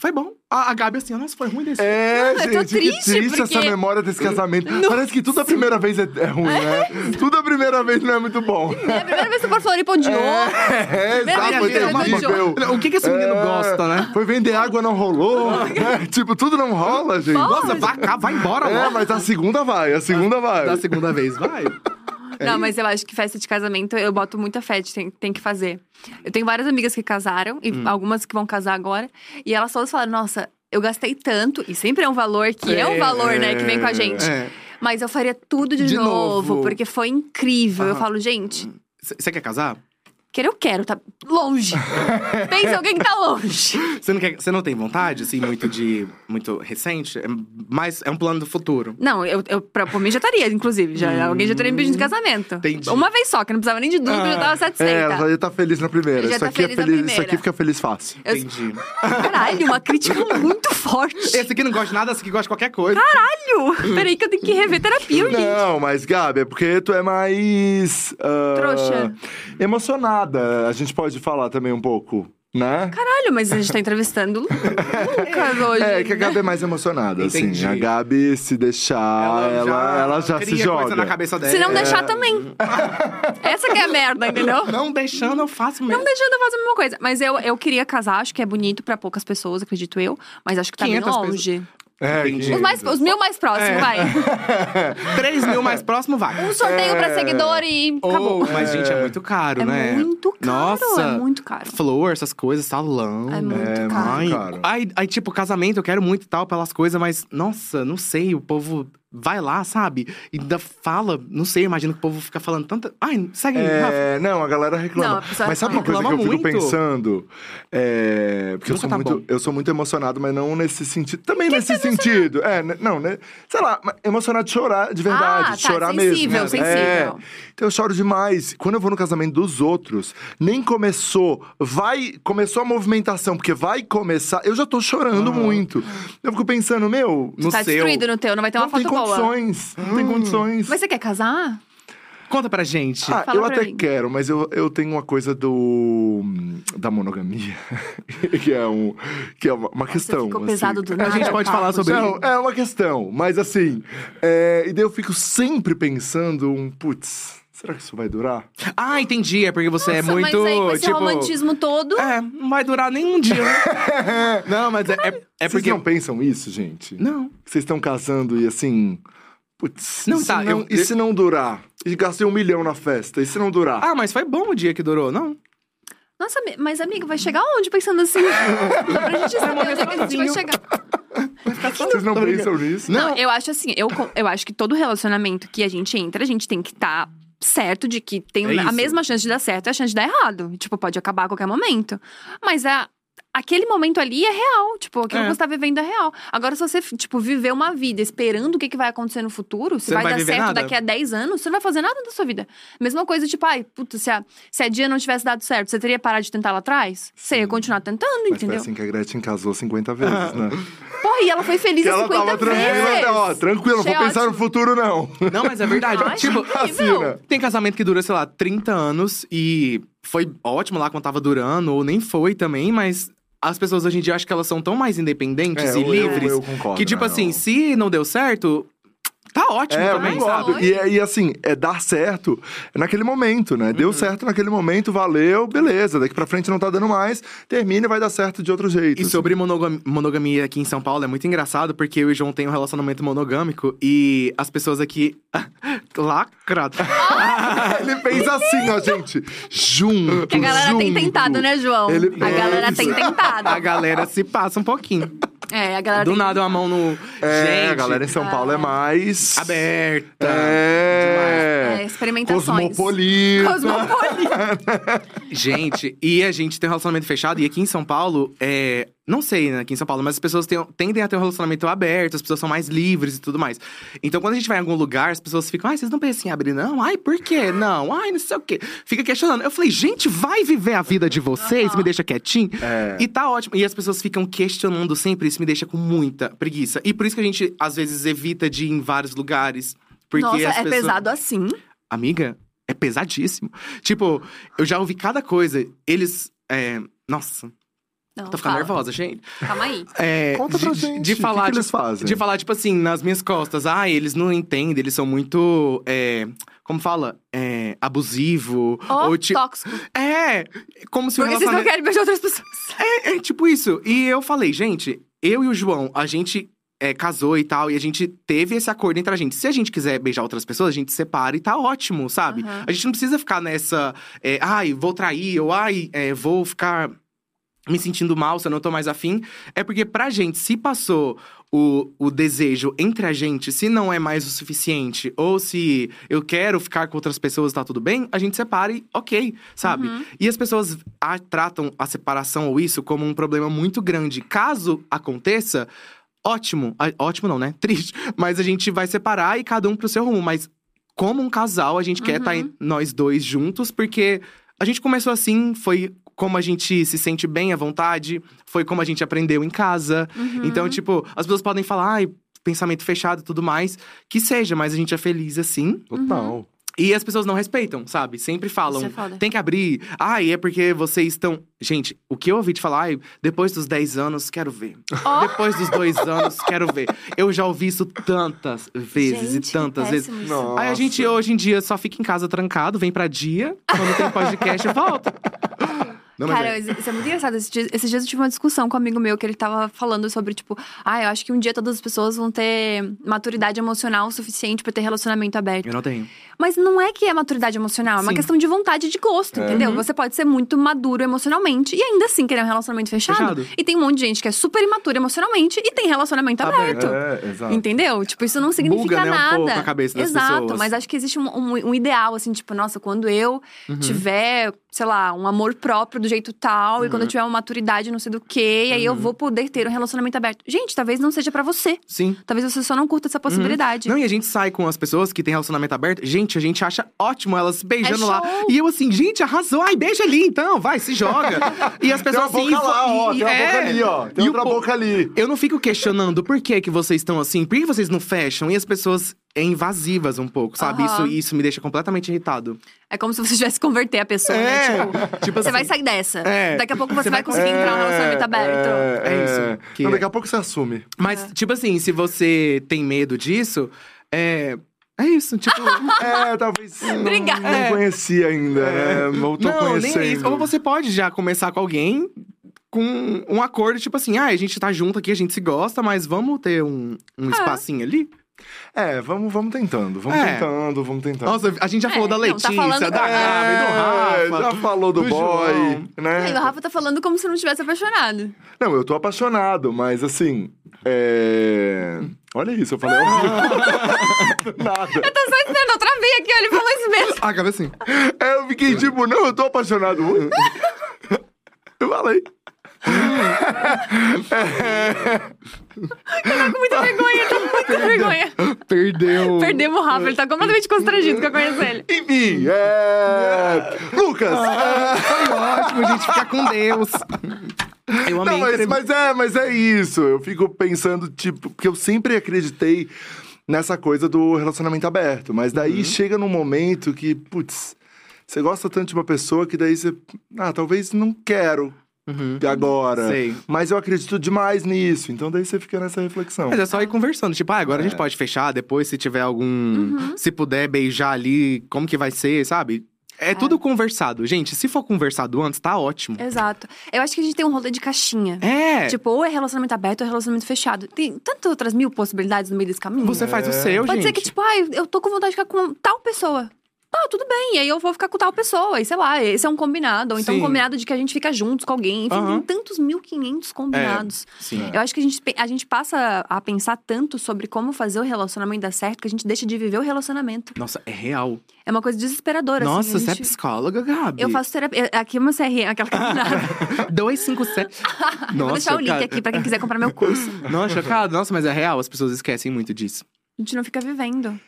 Foi bom. A, a Gabi assim, nossa, foi ruim desse. É, Não, eu tô gente, que triste, triste porque- essa memória desse casamento. Parece que tudo a primeira vez é, é ruim, né? Tudo a primeira vez não é muito bom. É a primeira vez que eu for Floripa odiou. É, exato, foi vida, né, terrível. O que que esse menino É, gosta, né? Foi vender água, não rolou. É, (laughs) tipo, tudo não rola, gente. Nossa, vai vai embora É, logo. mas a segunda vai, a segunda vai. Da segunda vez, vai. (laughs) Não, mas eu acho que festa de casamento, eu boto muita fé de tem, tem que fazer. Eu tenho várias amigas que casaram, e Hum. algumas que vão casar agora. E elas todas falaram, nossa, eu gastei tanto. E sempre é um valor que é, um É, valor, né, que vem com a gente. É. Mas eu faria tudo de, De novo, novo. porque foi incrível. Eu falo, gente, Você quer casar? Querer eu quero, tá longe. (laughs) Pensa em alguém que tá longe. Você não, quer, você não tem vontade, assim, muito de. muito recente? É mais. É um plano do futuro. Não, eu, eu pra, por mim já estaria, inclusive. Já, Alguém já teria me pedido de casamento. Hum. Entendi. Uma vez só, que não precisava nem de dúvida, eu já tava É, satisfeita. ela já ia estar feliz na primeira. Já Isso tá aqui, é feliz na feliz, isso primeira. aqui fica feliz fácil. Eu- Entendi. Caralho, uma crítica (laughs) muito forte. Esse aqui não gosta de nada, esse aqui gosta de qualquer coisa. Caralho! Peraí que eu tenho que rever terapia, gente. Não, mas Gabi, é porque tu é mais. ah, Trouxa. Emocionada. A gente pode falar também um pouco, né? Caralho, mas a gente tá entrevistando o Lucas (laughs) hoje. É, que a Gabi é mais emocionada, Entendi. assim. A Gabi, se deixar, ela, ela já, se cria joga. coisa na cabeça dela. Se não deixar também. Essa que é a merda, entendeu? Não deixando, eu faço mesmo. Não deixando eu fazer a mesma coisa. Mas eu, eu queria casar, acho que é bonito pra poucas pessoas, acredito eu. Mas acho que tá bem 500 longe. É, Entendi. Os, mais, os mil mais próximos, É. vai. (laughs) 3 mil mais próximo vai. Um sorteio pra É. seguidor e acabou. Oh, mas, gente, é muito caro, É né? muito caro, Nossa. é muito caro. Flor, essas coisas, salão. É muito É, caro. Ai, caro. ai, aí, tipo, casamento, eu quero muito e tal pelas coisas, mas, nossa, não sei, o povo vai lá, sabe? E ainda fala, não sei, imagino que o povo fica falando tanta. Ai, segue, Rafa. É, não, a galera reclama. Não, a mas sabe uma coisa que eu fico muito. pensando? É, porque eu sou, tá muito, bom. eu sou muito emocionado, mas não nesse sentido. Também nesse sentido. É, né, não, né? Sei lá, emocionado de chorar, de verdade. Ah, de tá, chorar sensível, mesmo. sensível. É. Então eu choro demais. Quando eu vou no casamento dos outros, nem começou, vai, começou a movimentação, porque vai começar, eu já tô chorando muito. Eu fico pensando, meu, No tá seu. destruído no teu, não vai ter uma não foto boa. condições. Não tem condições. Mas você quer casar? Conta pra gente. Ah, Fala eu pra até mim. quero, mas eu, eu tenho uma coisa do da monogamia, (laughs) que é um que é uma, uma questão. ficou assim. pesado do a nada. gente pode papo, falar sobre Não, é uma questão, mas assim, é, e daí eu fico sempre pensando um, putz, será que isso vai durar? Ah, entendi. É porque você é Nossa, muito. mas aí com esse tipo. romantismo todo. É, não vai durar nem um dia, né? (laughs) não, mas é, é, é Vocês porque. não pensam isso, gente? Não. Vocês estão casando e assim, putz, Não, e, tá, se não, eu- e se não durar? E gastei um milhão na festa, e se não durar? Ah, mas foi bom o dia que durou, não? Nossa, mas amigo, vai chegar onde pensando assim? Só (laughs) pra gente saber onde é que a gente vai chegar. Vocês não pensam nisso? Não, eu acho assim, eu, eu acho que todo relacionamento que a gente entra, a gente tem que estar certo de que tem É a mesma chance de dar certo e a chance de dar errado. Tipo, pode acabar a qualquer momento. Mas a, aquele momento ali é real. Tipo, aquilo É. que você tá vivendo é real. Agora, se você, tipo, viver uma vida esperando o que, que vai acontecer no futuro, se Você vai, vai dar certo nada. daqui a 10 anos, você não vai fazer nada da sua vida. Mesma coisa, tipo, ai, puta, se a, se a dia não tivesse dado certo, você teria parado de tentar lá atrás? Você ia continuar tentando, Mas foi entendeu? assim que a Gretchen casou 50 vezes, né? (laughs) Porra, e ela foi feliz Que as ela 50 tava tranquila, vezes. então, ó, tranquila, não vou Achei pensar no ótimo. futuro, não. Não, mas é verdade. Ai, tipo. Assina. tem casamento que dura, sei lá, 30 anos e foi ótimo lá quando tava durando, ou nem foi também, mas as pessoas hoje em dia acho que elas são tão mais independentes É, e eu- livres. eu concordo, que, tipo né, assim, se não deu certo, tá ótimo É, também, sabe? E, é- e assim, é dar certo naquele momento, né? Deu certo naquele momento, valeu, beleza. Daqui pra frente não tá dando mais, termina e vai dar certo de outro jeito. E assim. sobre monogam- monogamia aqui em São Paulo é muito engraçado, porque eu e o João tem um relacionamento monogâmico e as pessoas aqui. (laughs) Lacrado. (laughs) Ele fez assim, ó, gente. Junto. Que a galera tem junto. tentado, né, João? Ele A galera tem tentado. A galera se passa um pouquinho. É, a galera Do tem... nada, uma mão no. É, Gente, a galera em São Paulo é mais. Aberta. É. É, experimentações. Cosmopolita. Cosmopolita. (laughs) Gente, e a gente tem um relacionamento fechado, e aqui em São Paulo, é. Não sei, né, aqui em São Paulo, mas as pessoas têm- tendem a ter um relacionamento aberto, as pessoas são mais livres e tudo mais. Então, quando a gente vai em algum lugar, as pessoas ficam, ai, vocês não pensam em abrir, não? Ai, por quê? (laughs) Não, ai, não sei o quê. Fica questionando. Eu falei, gente, vai viver a vida de vocês, me deixa quietinho. É. E tá ótimo. E as pessoas ficam questionando sempre, isso me deixa com muita preguiça. E por isso que a gente, às vezes, evita de ir em vários lugares. Porque Nossa, as é pessoas... pesado assim. Amiga, é pesadíssimo. Tipo, eu já ouvi cada coisa. Eles. é, Nossa. Não, Tô ficando fala. nervosa, gente. Calma aí. É, Conta pra de, gente, de o que falar, que eles fazem? De falar, tipo assim, nas minhas costas. Ah, eles não entendem, eles são muito. é, como fala? É, abusivo. Ó, ou tipo. tóxico. É! Como se o Porque vocês não querem beijar outras pessoas. (laughs) É, é tipo isso. E eu falei, gente, eu e o João, a gente é, casou e tal, e a gente teve esse acordo entre a gente. Se a gente quiser beijar outras pessoas, a gente separa e tá ótimo, sabe? Aham. A gente não precisa ficar nessa, é, ai, vou trair, ou ai, é, vou ficar me sentindo mal se eu não tô mais afim. É porque pra gente, se passou o, o desejo entre a gente, se não é mais o suficiente, ou se eu quero ficar com outras pessoas, tá tudo bem, a gente separa e ok, sabe? Uhum. E as pessoas a- tratam a separação ou isso como um problema muito grande. Caso aconteça, ótimo. Ótimo não, né? (laughs) Triste. Mas a gente vai separar e cada um pro seu rumo. Mas como um casal, a gente quer estar Uhum. nós dois juntos, porque a gente começou assim, foi como a gente se sente bem à vontade, foi como a gente aprendeu em casa. Uhum. Então, tipo, as pessoas podem falar, ai, pensamento fechado e tudo mais. Que seja, mas a gente é feliz assim. Total. E as pessoas não respeitam, sabe? Sempre falam, é tem que abrir. Ai, é porque vocês estão. Gente, o que eu ouvi de falar, ai, depois dos 10 anos, quero ver. Ó. Depois dos dois anos, quero ver. Eu já ouvi isso tantas vezes Gente, e tantas vezes. isso. Nossa. Aí a gente hoje em dia só fica em casa trancado, vem pra dia, quando tem podcast, volta. (laughs) Não, Cara, é. isso é muito engraçado. Esses dias, esses dias eu tive uma discussão com um amigo meu que ele tava falando sobre, tipo, ah, eu acho que um dia todas as pessoas vão ter maturidade emocional suficiente pra ter relacionamento aberto. Eu não tenho. Mas não é que é maturidade emocional, é uma Sim. questão de vontade e de gosto, É. entendeu? Uhum. Você pode ser muito maduro emocionalmente e ainda assim querer um relacionamento fechado. Fechado. E tem um monte de gente que é super imatura emocionalmente e tem relacionamento aberto. É, exato. Entendeu? Tipo, isso não significa Buga, né, um nada. pouco a cabeça das Exato, pessoas. mas acho que existe um, um- um ideal, assim, tipo, nossa, quando eu Uhum. tiver, sei lá, um amor próprio do jeito tal, e quando Uhum. eu tiver uma maturidade, não sei do quê, e aí eu vou poder ter um relacionamento aberto. Gente, talvez não seja pra você. Sim. Talvez você só não curta essa possibilidade. Uhum. Não, e a gente sai com as pessoas que têm relacionamento aberto. Gente, a gente acha ótimo elas beijando É lá. E eu assim, gente, arrasou. Ai, beija ali então, vai, se joga. (laughs) e as Tem uma pessoas assim. boca lá, ó. e- Tem uma é. boca ali, ó. Tem E o outra po- boca ali. Eu não fico questionando por que, que vocês estão assim, por que vocês não fecham? E as pessoas é invasivas um pouco, sabe? Aham. Isso, isso me deixa completamente irritado. É como se você tivesse que converter a pessoa, né? É. Tipo, (laughs) Tipo você assim, vai sair dessa. É. Daqui a pouco você, Você vai conseguir entrar num relacionamento aberto. É, É isso, é. que Não, é. daqui a pouco você assume. Mas, tipo assim, se você tem medo disso, é. É isso, tipo. (laughs) É, talvez não, Obrigada. não É. conhecia ainda, né? Ou tô não, nem conhecendo. é isso. Ou você pode já começar com alguém com um acordo, tipo assim, ah, a gente tá junto aqui, a gente se gosta, mas vamos ter um, um espacinho ali? É, vamos, vamos tentando, vamos É. tentando, vamos tentando. Nossa, a gente já É, falou da não, tá Letícia, falando- da Gabi, do É, Rafa. já falou do, do boy, João. né? E o Rafa tá falando como se não tivesse apaixonado. Não, eu tô apaixonado, mas assim. É... Olha isso, eu falei. (laughs) Nada. Eu tô só esperando, eu travei aqui, ele falou isso mesmo. Ah, cabe assim. É, eu fiquei tipo, não, eu tô apaixonado. Eu (laughs) falei. Com muita vergonha, tá com muita vergonha. Perdeu. Perdemos o Rafa, ele tá completamente constrangido que eu conheço ele. Enfim, é. Lucas! é, Foi ótimo, a gente fica com Deus. Eu amei Não, mas, mas é, mas é isso. Eu fico pensando, tipo, porque eu sempre acreditei nessa coisa do relacionamento aberto. Mas daí Uhum. chega num momento que, putz, você gosta tanto de uma pessoa que daí você. Ah, talvez não quero Uhum. agora. Sei. Mas eu acredito demais nisso. Então daí você fica nessa reflexão. Mas é só ir conversando. Tipo, ah, agora a gente pode fechar, depois se tiver algum. Uhum. Se puder beijar ali, como que vai ser, sabe? É, tudo conversado. Gente, se for conversado antes, tá ótimo. Exato. Eu acho que a gente tem um rolê de caixinha. É. Tipo, ou é relacionamento aberto ou é relacionamento fechado. Tem tantas outras mil possibilidades no meio desse caminho. você faz o seu, Pode gente. ser que, tipo, ah, eu tô com vontade de ficar com tal pessoa. Tá, tudo bem. E aí eu vou ficar com tal pessoa. E sei lá, esse é um combinado. Ou então um Sim. combinado de que a gente fica juntos com alguém. Enfim, Aham. tem tantos 1.500 combinados. Sim. Eu acho que a gente, a gente passa a pensar tanto sobre como fazer o relacionamento dar certo que a gente deixa de viver o relacionamento. Nossa, é real. É uma coisa desesperadora. Nossa, assim, você é gente... psicóloga, Gabi. Eu faço terapia. Aqui é uma CRM, aquela caminhada. 257. (laughs) (laughs) Nossa, Eu vou deixar o link cara. aqui pra quem quiser comprar meu curso. Nossa, chocado. Nossa, mas é real, as pessoas esquecem muito disso. A gente não fica vivendo.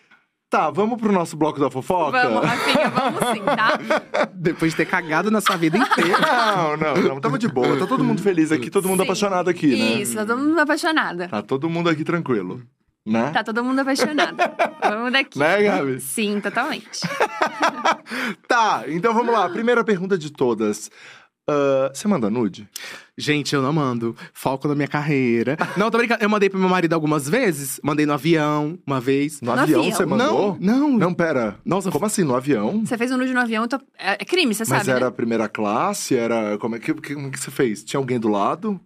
Tá, vamos pro nosso bloco da fofoca? Vamos, Rafinha, vamos sim, tá? (laughs) Depois de ter cagado na sua vida inteira. (laughs) Não, não, não. Tamo de boa. Tá todo mundo feliz aqui, todo mundo Sim. apaixonado aqui, né? Isso, tá todo mundo apaixonada. Tá todo mundo aqui tranquilo. Né? Tá todo mundo apaixonado. Vamos daqui. Né, Gabi? Sim, totalmente. (laughs) Tá, então vamos lá. Primeira pergunta de todas. Ah, você manda nude? Gente, eu não mando. Foco na minha carreira. Não, tô brincando. Eu mandei pro meu marido algumas vezes. Mandei no avião, uma vez. No, No avião, avião? você mandou? Não, não. Não, pera. Nossa, Como assim, no avião? Você fez um nude no avião, então é é crime, você Mas sabe, era né? a primeira classe? Era. Como é que, que- como é que você fez? Tinha alguém do lado?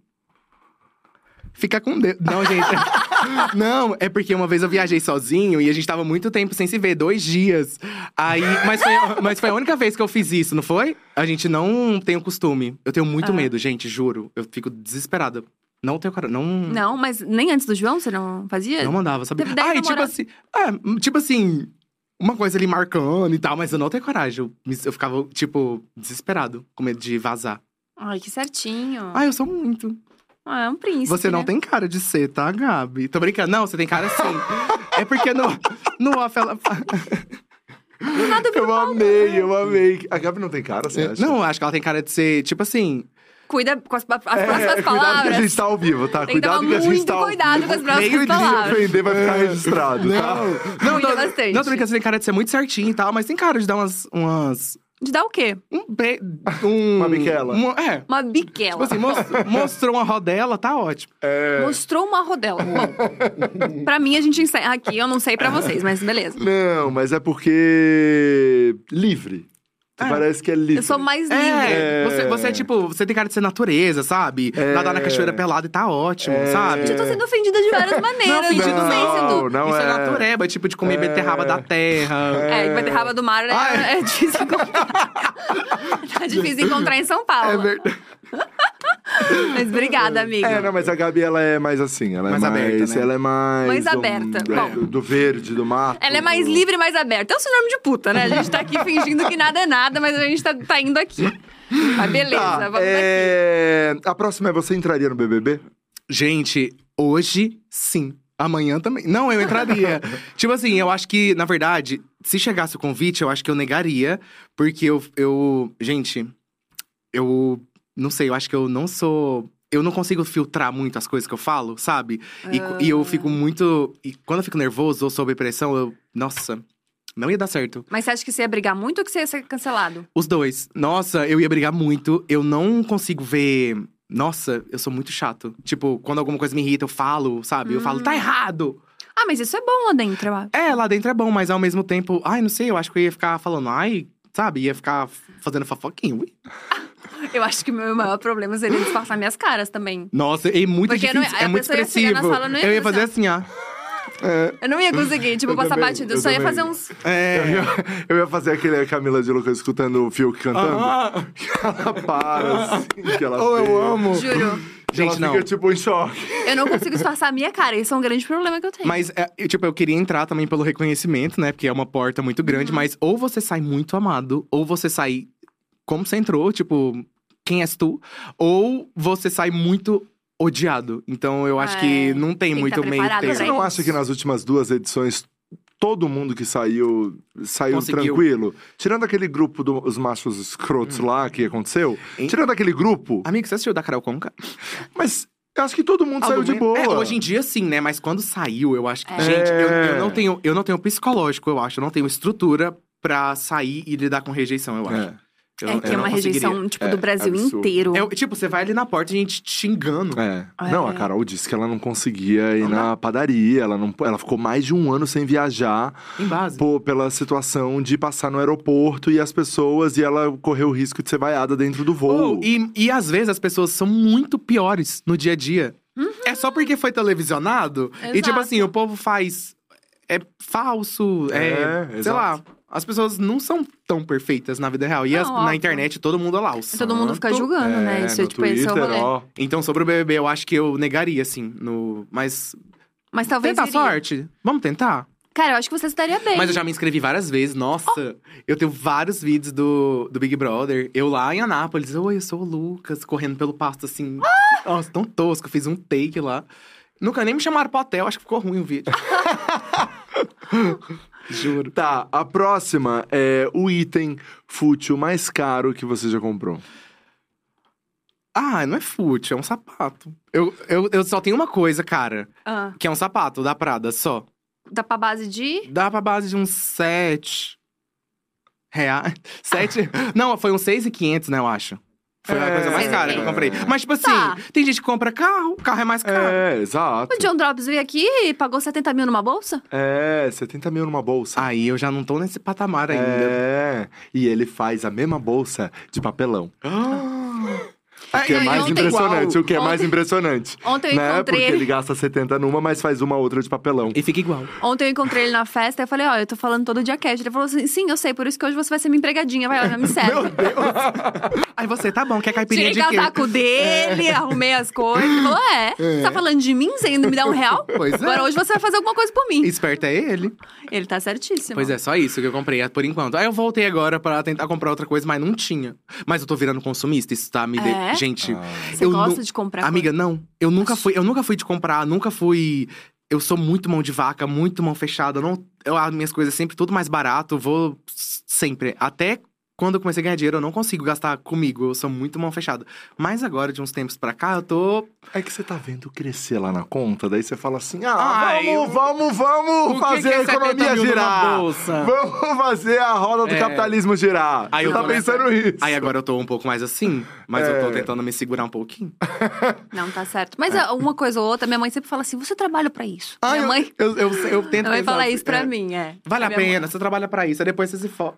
Fica com Deus. Não, gente. (laughs) não, é porque uma vez eu viajei sozinho e a gente tava muito tempo sem se ver, dois dias. Aí, mas foi, mas foi a única vez que eu fiz isso, não foi? A gente não tem o costume. Eu tenho muito Ah. medo, gente, juro. Eu fico desesperada. Não tenho cara. Não. Não, mas nem antes do João você não fazia? Não mandava, sabe? Ah, e tipo assim. É, tipo assim. Uma coisa ali marcando e tal, mas eu não tenho coragem. Eu, eu ficava, tipo, desesperado, com medo de vazar. Ai, que certinho. Ah, eu sou muito. Ah, é um príncipe, Você não né? tem cara de ser, tá, Gabi? Tô brincando. Não, você tem cara sim. é porque no, no off ela. Nada Eu amei, eu amei. A Gabi não tem cara, você acha? Não, acho que ela tem cara de ser, tipo assim. Cuida com as, as próximas É, cuidado que a palavras. gente tá ao vivo, tá? Tem que cuidado que a gente muito tá ao cuidado vivo. com as próximas Meio de palavras. ofender vai ficar registrado, tá? Não, Cuida tô, bastante. não, tô brincando, você tem cara de ser muito certinho e tal, mas tem cara de dar umas. umas De dar o quê? um be, um, Uma biquela. uma- é. Uma biquela. Tipo assim, mos- mostrou uma rodela, tá ótimo. Mostrou uma rodela. Bom, pra mim, a gente encerra aqui. Eu não sei pra vocês, mas beleza. Não, mas é porque. Livre. Tu É. parece que é livre. Eu sou mais livre. É, É. Você, você é tipo, você tem cara de ser natureza, sabe? É. Nadar na cachoeira pelado e tá ótimo, É. sabe? Eu tô sendo ofendida de várias (laughs) maneiras. Não, fingido não sei se não, do... não Isso é, é. natureba, tipo de comer É. beterraba da terra. É, beterraba do mar é, é difícil encontrar. tá (laughs) difícil encontrar em São Paulo. É verdade. Mas obrigada, amiga. É, não, mas a Gabi, ela é mais assim. Ela é Mais mais. aberta, né? Ela é mais. Mais um- aberta. é, Bom. do, do verde, do mato. Ela é mais livre e mais aberta. É o sinônimo de puta, né? A gente tá aqui fingindo que nada é nada, mas a gente tá, tá indo aqui. Mas beleza, Tá, vamos aqui. é... A próxima é você entraria no BBB? Gente, hoje sim. Amanhã também. Não, eu entraria. (laughs) tipo assim, eu acho que, na verdade, se chegasse o convite, eu acho que eu negaria. Porque eu. eu gente, eu não sei, eu acho que eu não sou. Eu não consigo filtrar muito as coisas que eu falo, sabe? E, Ah. e eu fico muito. E quando eu fico nervoso ou sob pressão, eu. Nossa, não ia dar certo. Mas você acha que você ia brigar muito ou que você ia ser cancelado? Os dois. Nossa, eu ia brigar muito. Eu não consigo ver. Nossa, eu sou muito chato. Tipo, quando alguma coisa me irrita, eu falo, sabe? Eu falo, tá errado! Ah, mas isso é bom lá dentro, eu acho. É, lá dentro é bom, mas ao mesmo tempo, ai, não sei, eu acho que eu ia ficar falando, ai, sabe? Ia ficar fazendo fofoquinha. ui. (laughs) Eu acho que o meu maior problema seria disfarçar minhas caras também. Nossa, é muito Porque não- difícil, a é muito pessoa ia chegar na expressivo. sala, não ia eu ia fazer fazer assim, ó. Eu não ia conseguir, tipo, Eu passar também, batido. Eu eu só ia fazer uns. Eu, É. ia, eu ia fazer aquele Camila de Lucas escutando o Fiuk cantando. Ah, Ela para, assim, que ela oh, eu amo. Juro. Que ela Gente, não. fica, tipo, em choque. Eu não consigo disfarçar a minha cara. Esse é um grande problema que eu tenho. Mas, é, eu, tipo, eu queria entrar também pelo reconhecimento, né? Porque é uma porta muito grande. Uhum. Mas ou você sai muito amado, ou você sai como você entrou, tipo, quem és tu? Ou você sai muito odiado. Então, eu acho É, que não tem, tem muito tá meio termo. Você não acha que nas últimas duas edições todo mundo que saiu saiu Conseguiu. tranquilo? Tirando aquele grupo dos machos escrotos lá que aconteceu, Hum. Hein? tirando aquele grupo, Amigo, você assistiu da Carol Conca? mas eu acho que todo mundo saiu de boa. É, hoje em dia sim, né? Mas quando saiu, eu acho que. É. Gente, eu, eu não tenho, eu não tenho psicológico, eu acho. Eu não tenho estrutura pra sair e lidar com rejeição, eu acho. É. Eu é não- que é não uma rejeição, tipo, É, do Brasil absurdo. inteiro. É, tipo, você vai ali na porta e a gente te xingando. É. É. Não, a Carol disse que ela não conseguia ir Não na padaria. Ela, não, ela ficou mais de um ano sem viajar Em base. pô, pela situação de passar no aeroporto e as pessoas, e ela correu o risco de ser vaiada dentro do voo. Oh, e, e às vezes as pessoas são muito piores no dia a dia. É só porque foi televisionado. E tipo Exato. assim, o povo faz. É falso, é. É, sei exato. lá. As pessoas não são tão perfeitas na vida real. E Não, as- na internet todo mundo é lá. o Todo mundo fica santo. julgando, né? É, Isso é, no tipo, esse é o Twitter, rolê. ó. Então, sobre o BBB, eu acho que eu negaria, assim. No... Mas. Mas talvez. Tentar iria. sorte. Vamos tentar? Cara, eu acho que você se daria bem. Mas eu já me inscrevi várias vezes. Nossa, eu tenho vários vídeos do, do Big Brother. Eu lá em Anápolis. Oi, eu sou o Lucas, correndo pelo pasto assim. Nossa, tão tosco. Fiz um take lá. Nunca nem me chamaram pro hotel, acho que ficou ruim o vídeo. (laughs) Juro. Tá, a próxima é o item fútil mais caro que você já comprou. Ah, não é fútil, é um sapato. Eu, eu, eu só tenho uma coisa, cara. Ah, Que é um sapato da Prada, só. dá pra base de. Dá pra base de uns sete reais. Sete… não, foi uns seis e quinhentos, né, eu acho. Foi a É. coisa mais Sim, cara que eu comprei. Mas, tipo assim, Tá. tem gente que compra carro, carro é mais caro. É, exato. O John Drops veio aqui e pagou 70 mil numa bolsa? É, 70 mil numa bolsa. Aí eu já não tô nesse patamar ainda. É, e ele faz a mesma bolsa de papelão. O que é Ai, mais impressionante, o que é mais Ontem- impressionante. Ontem eu né? encontrei Porque ele. ele gasta 70 numa, mas faz uma outra de papelão. E fica igual. Ontem eu encontrei ele na festa e eu falei, ó, eu tô falando todo dia cash. Ele falou assim, sim, eu sei, por isso que hoje você vai ser minha empregadinha, vai lá, já me (laughs) serve. (laughs) Aí você, tá bom, quer caipirinha Tirei de quê? casaco dele, arrumei as coisas. Ele falou, é, você tá falando de mim? Você ainda me dá um real? Pois é. Agora hoje você vai fazer alguma coisa por mim. Esperto é ele. Ele tá certíssimo. Pois é, só isso que eu comprei é, por enquanto. Aí eu voltei agora pra tentar comprar outra coisa, mas não tinha. Mas eu tô virando consumista, isso tá me... de- É? Gente, Você eu gosta nu- de comprar Amiga, não. Eu nunca fui, eu nunca fui de comprar, nunca fui. Eu sou muito mão de vaca, muito mão fechada. Eu não, eu, as minhas coisas sempre tudo mais barato, vou sempre. Até quando eu comecei a ganhar dinheiro, eu não consigo gastar comigo. Eu sou muito mão fechada. Mas agora, de uns tempos pra cá, eu tô. É que você tá vendo crescer lá na conta, daí você fala assim: ah, Ai, vamos, eu- vamos, vamos O que fazer que é a 70 economia girar. bolsa? Vamos fazer a roda do É. capitalismo girar. Aí você eu tá pensando isso. Aí agora eu tô um pouco mais assim, mas eu tô É. tentando me segurar um pouquinho. (laughs) Não, tá certo. Mas é, uma coisa ou outra, minha mãe sempre fala assim, você trabalha pra isso. Ah, minha eu, mãe, Eu, eu, eu (laughs) tento minha mãe fala assim, isso pra é, mim, é. Vale a Minha mãe- pena, você trabalha pra isso, aí depois você se for.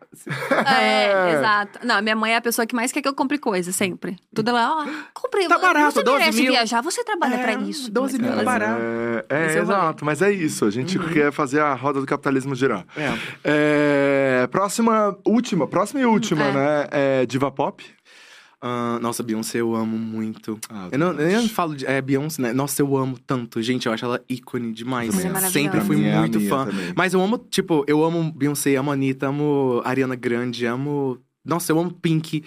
É, (laughs) exato. Não, minha mãe é a pessoa que mais quer que eu compre coisa, sempre. Tudo ela, ó, compre. Tá barato, você 12 merece mil. viajar, você trabalha pra isso. 12 mil é barato. É, é, é exato, mas é isso. A gente quer fazer a roda do capitalismo girar. É. É, próxima, última, próxima e última, É. né? É Diva Pop. Ah, nossa, Beyoncé eu amo muito. Ah, eu, não, também eu não falo de. É, Beyoncé, né? Nossa, eu amo tanto. Gente, eu acho ela ícone demais. É. Sempre fui Pra mim é a muito minha fã. também. Mas eu amo, tipo, eu amo Beyoncé, amo Anitta, amo Ariana Grande, amo. Nossa, eu amo Pink.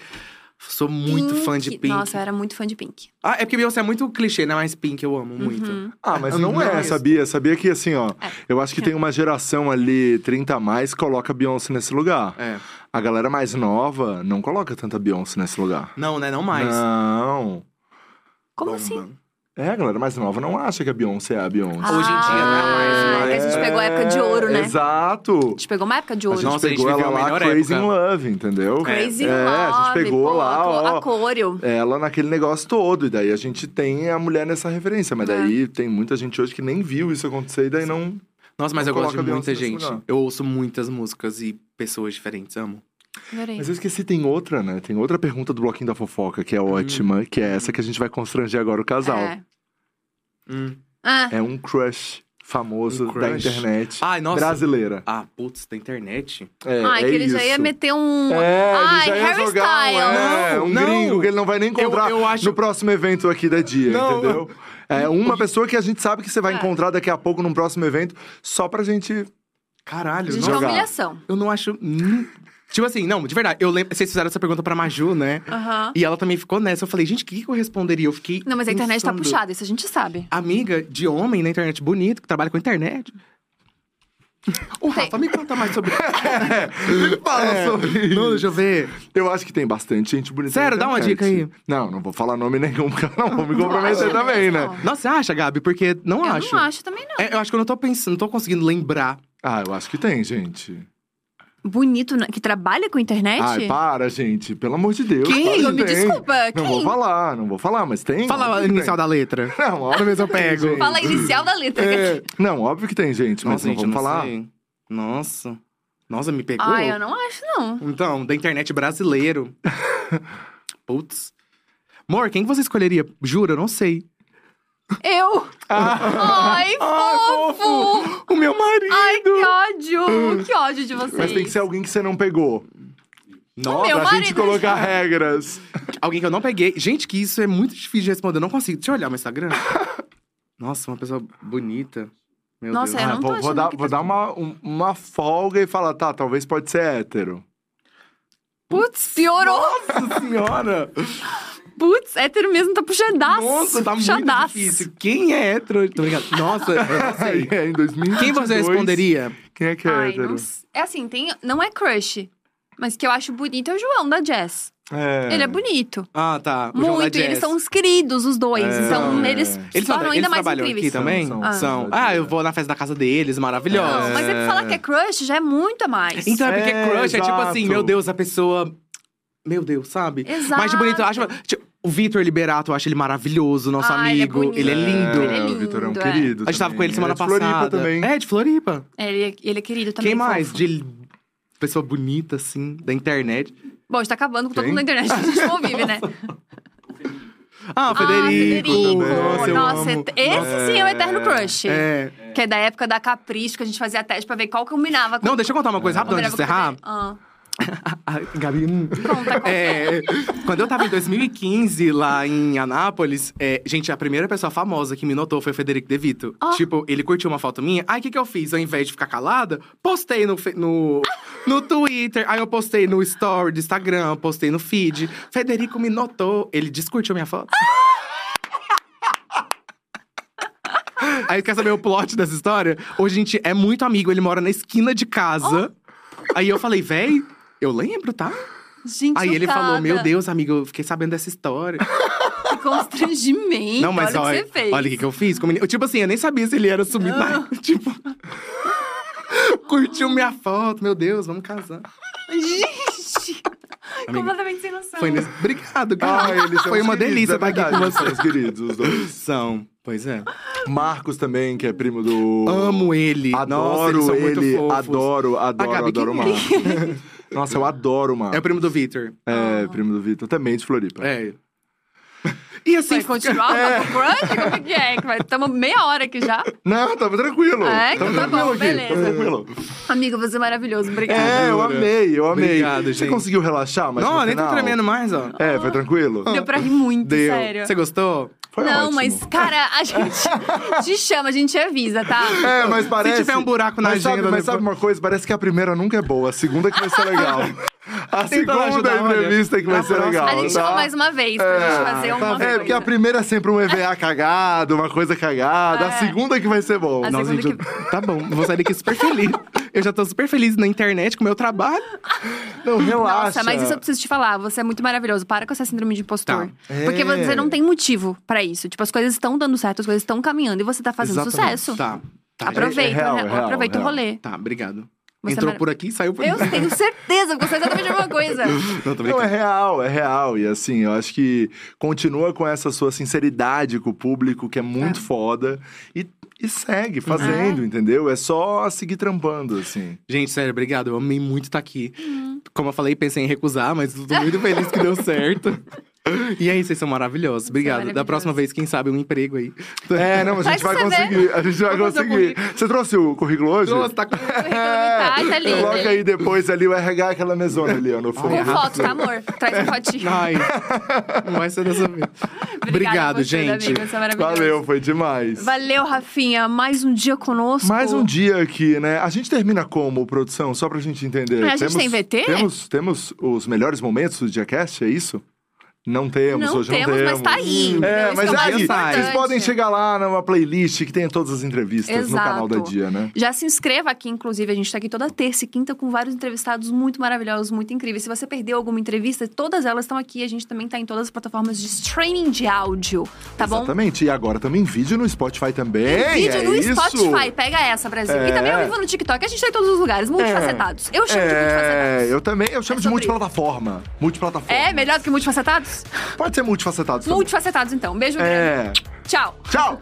Sou muito fã de Pink. Nossa, eu era muito fã de Pink. Ah, é porque Beyoncé é muito clichê, né? Mas Pink eu amo muito. Uhum. Ah, mas Não não é, é. sabia? Sabia que assim, ó, É. eu acho que tem uma geração ali 30 a mais que coloca Beyoncé nesse lugar. É. A galera mais nova não coloca tanta Beyoncé nesse lugar. Não, né? Não mais. Não. Como Bomba. assim? É, a galera mais nova não acha que a Beyoncé é a Beyoncé. Hoje em dia não é mais, Ah, que a gente pegou a época de ouro, né? Exato. A gente pegou uma época de A ouro. gente Nossa, a gente pegou ela a lá, Crazy in época. Love, entendeu? Crazy É, in Love, a gente pegou pô, lá, a, ó. a Coreo. Ela naquele negócio todo, e daí a gente tem a mulher nessa referência, mas É. daí tem muita gente hoje que nem viu isso acontecer e daí não. Nossa, mas Não eu gosto de muita gente. Eu ouço muitas músicas e pessoas diferentes, amo. Adorei. Mas eu esqueci, tem outra, né? Tem outra pergunta do Bloquinho da Fofoca, que é Hum. ótima, que é essa que a gente vai constranger agora o casal. É. Hum. Ah, É um crush famoso Um da internet. Ai, nossa. brasileira. Ah, putz, da internet? É, Ai, é que ele já ia isso. meter um. É, Ai, ele já ia Harry jogar um, Styles. é, Não, um não. gringo que ele não vai nem encontrar Eu- eu acho- no próximo evento aqui da Dia, Não. entendeu? (laughs) É uma pessoa que a gente sabe que você vai É. encontrar daqui a pouco num próximo evento, só pra gente. Caralho, Gente, não. é jogar. humilhação. Eu não acho. Tipo assim, não, de verdade, eu lembro. Vocês fizeram essa pergunta pra Maju, né? Aham. E ela também ficou nessa. Eu falei, gente, o que, que eu responderia? Eu fiquei. Não, mas a internet tá pensando. puxada, isso a gente sabe. Amiga de homem na internet bonito, que trabalha com internet. O Rafa, me conta mais sobre (laughs) Fala sobre isso. Não, deixa eu ver. Eu acho que tem bastante gente bonita. Sério, dá uma dica aí. Não, não vou falar nome nenhum, porque eu não vou me Não comprometer acho também, né? Nossa, você acha, Gabi? Porque não eu acho. não acho também, não. É, eu acho que eu não tô pensando, não tô conseguindo lembrar. Ah, eu acho que tem, gente. Bonito, que trabalha com internet? Ai, para, gente. Pelo amor de Deus. Quem? Me tem. desculpa, Não quem? vou falar, não vou falar, mas tem. Fala a inicial tem. da letra. (laughs) Não, óbvio mesmo eu tem, pego. gente. Fala a inicial da letra. É, não, óbvio que tem, gente, mas Nossa, não gente, vamos não falar. sei. Nossa. Nossa, me pegou. Ai, eu não acho, não. Então, da internet brasileiro. (laughs) Putz. Amor, quem que você escolheria? Juro, eu não sei. Eu! Ah. Ai, fofo! O meu marido! Ai, que ódio! (laughs) Que ódio de vocês. Mas tem que ser alguém que você não pegou. Nossa, meu pra gente marido colocar já. regras. alguém que eu não peguei. Gente, que isso é muito difícil de responder. Eu não consigo. Deixa eu olhar meu Instagram. Nossa, uma pessoa bonita. Meu Nossa, Deus. Eu Ah, não tô vou, vou dar, que vou tá- dar uma, um- uma folga e falar, tá, talvez pode ser hétero. Putz, piorou! Nossa senhora! (laughs) Putz, hétero mesmo tá puxadaço. Nossa, tá muito puxadaço. difícil. Quem é hétero? Tô brincando. Nossa, eu não sei. É, em 2022. Quem você responderia? Quem é que é Ai, hétero? não s- É assim, tem... não é crush. Mas que eu acho bonito é o João, da Jazz. É. Ele é bonito. Ah, tá. O João da Muito. E eles Jazz. são uns queridos, os dois. É. Então, eles se Eles, são, tornam eles ainda mais trabalham incríveis. aqui também? São, são. São. Ah. Eu vou na festa da casa deles, maravilhosa. Não, mas é que falar que é crush já é muito a mais. Então é porque É, crush é tipo assim, exato. meu Deus, a pessoa Meu Deus, sabe? Exato. Mais de bonito, eu acho. tipo, o Vitor Liberato, eu acho ele maravilhoso, nosso Ah, ele é amigo. bonito. ele é lindo. Ele é o Vitor é um lindo, é. querido. A gente tava também. com ele semana é de Floripa passada. também. É, de Floripa. Ele, é- ele é querido também. Quem mais? fofo. De pessoa bonita, assim, da internet. Bom, a gente tá acabando com todo Quem? mundo na internet. A gente convive, né? (laughs) Ah, Ah, Federico. Federico. Nossa, eu Nossa, amo. esse sim é o eterno crush. É. Que é da época da Capricho, que a gente fazia teste pra ver qual combinava com Não, deixa eu contar uma coisa rápida antes de combinava com encerrar. o. Ah, (laughs) Gabi, hum. Conta. É, quando eu tava em 2015 lá em Anápolis, é, gente, a primeira pessoa famosa que me notou foi o Federico De Vito. Ó. Tipo, ele curtiu uma foto minha. Aí o que, que eu fiz? Ao invés de ficar calada, postei no, no, no Twitter. Aí eu postei no story do Instagram, postei no feed. Federico me notou. Ele descurtiu minha foto. Aí quer saber o plot dessa história? Hoje a gente é muito amigo, ele mora na esquina de casa. Aí eu falei, véi, eu lembro, tá? Gente, Aí ele chocada. falou: Meu Deus, amigo, eu fiquei sabendo dessa história. Que constrangimento. não, mas olha o olha, que você fez. olha o que, que eu fiz. o menino. Tipo assim, eu nem sabia se ele era sumido. na- (laughs) tipo. Curtiu minha foto, meu Deus, vamos casar. Gente! Amiga, completamente sem noção. Foi nesse... Obrigado, Ah, cara. eles são Foi uma queridos, delícia é estar aqui verdade, com eles São você. os queridos, os dois. São, pois é. Marcos também, que é primo do. Amo ele. Nossa, Adoro eles são muito ele, fofos. adoro, adoro, adoro o Marcos. (laughs) (laughs) Nossa, eu adoro o É o primo do Victor. É, primo do Vitor, também de Floripa. É. E assim. Vai continuar com o crush? Como é que é? Estamos meia hora aqui já. Não, tamo tranquilo. É? Tamo Então tá tranquilo bom, aqui. beleza. Tamo tranquilo. Amigo, você é maravilhoso. Obrigada. É, eu amei, eu amei. Obrigado, Você gente. conseguiu relaxar mais Não, no nem tô tremendo mais, ó. É, foi tranquilo? Deu pra rir muito, Deu. sério. Você gostou? Foi não, ótimo. mas, cara, a (laughs) gente te chama, a gente avisa, tá? É, mas parece... tiver um buraco na mas sabe, agenda Mas depois- sabe uma coisa? Parece que a primeira nunca é boa, a segunda que vai ser legal. (laughs) A segunda ajudar, olha. entrevista que vai ser próxima- legal, A gente tá? chama mais uma vez pra gente fazer uma tá coisa. É, porque a primeira é sempre um EVA cagado, uma coisa cagada. A É. segunda que vai ser bom. A Nossa, segunda gente, eu- tá bom. Vou sair daqui super feliz. Eu já tô super feliz na internet com o meu trabalho. Não, relaxa. Nossa, mas isso eu preciso te falar. Você é muito maravilhoso. Para com essa síndrome de impostor. Tá. Porque É. você não tem motivo pra isso. Tipo, as coisas estão dando certo, as coisas estão caminhando e você tá fazendo Exatamente. sucesso. Tá. Tá, Aproveita, É real, né? é real, aproveita é o real. rolê. Tá, obrigado. Você Entrou é por aqui e saiu por Eu tenho certeza que você é exatamente a mesma coisa. (laughs) Não, Não, é real, é real. E assim, eu acho que continua com essa sua sinceridade com o público, que é muito foda. E, e segue É. fazendo, entendeu? É só seguir trampando, assim. Gente, sério, obrigado. Eu amei muito estar aqui. Uhum. Como eu falei, pensei em recusar, mas tô muito feliz que deu certo. (laughs) E aí, vocês são maravilhosos. Obrigado. Da próxima vez, quem sabe, um emprego aí. É, não, mas a gente vai você conseguir. A gente vai Vou o conseguir. Você trouxe o currículo hoje? Nossa, tá com... Currículo vitae, tá lindo. Coloca aí depois ali o RH, aquela mesona ali, ó, no fundo. Com foto, tá, amor? Traz a fotinho. Ai, não vai ser dessa vez. Obrigado, você, gente. É maravilhoso. Valeu, foi demais. Valeu, Rafinha. Mais um dia conosco. Mais um dia aqui, né? A gente termina como, produção? Só pra gente entender. A gente tem VT? Temos, temos os melhores momentos do Diacast, é isso? Não temos, Não hoje temos, não temos. mas tá aí. É, Isso mas é mais aí, vocês podem chegar lá numa playlist que tem todas as entrevistas no canal da Exato. Dia, né? Já se inscreva aqui, inclusive. A gente tá aqui toda terça e quinta com vários entrevistados muito maravilhosos, muito incríveis. Se você perdeu alguma entrevista, todas elas estão aqui. A gente também tá em todas as plataformas de streaming de áudio, tá bom? Exatamente. E agora também vídeo no Spotify também. Vídeo é no isso? Spotify, pega essa, Brasil. É. E também ao vivo no TikTok. A gente tá em todos os lugares, multifacetados. Eu chamo de multifacetados. É, eu também, eu chamo É de multiplataforma. Multiplataforma. É melhor do que multifacetados? Pode ser multifacetado também. Multifacetados, então. Beijo grande. É. Tchau. Tchau!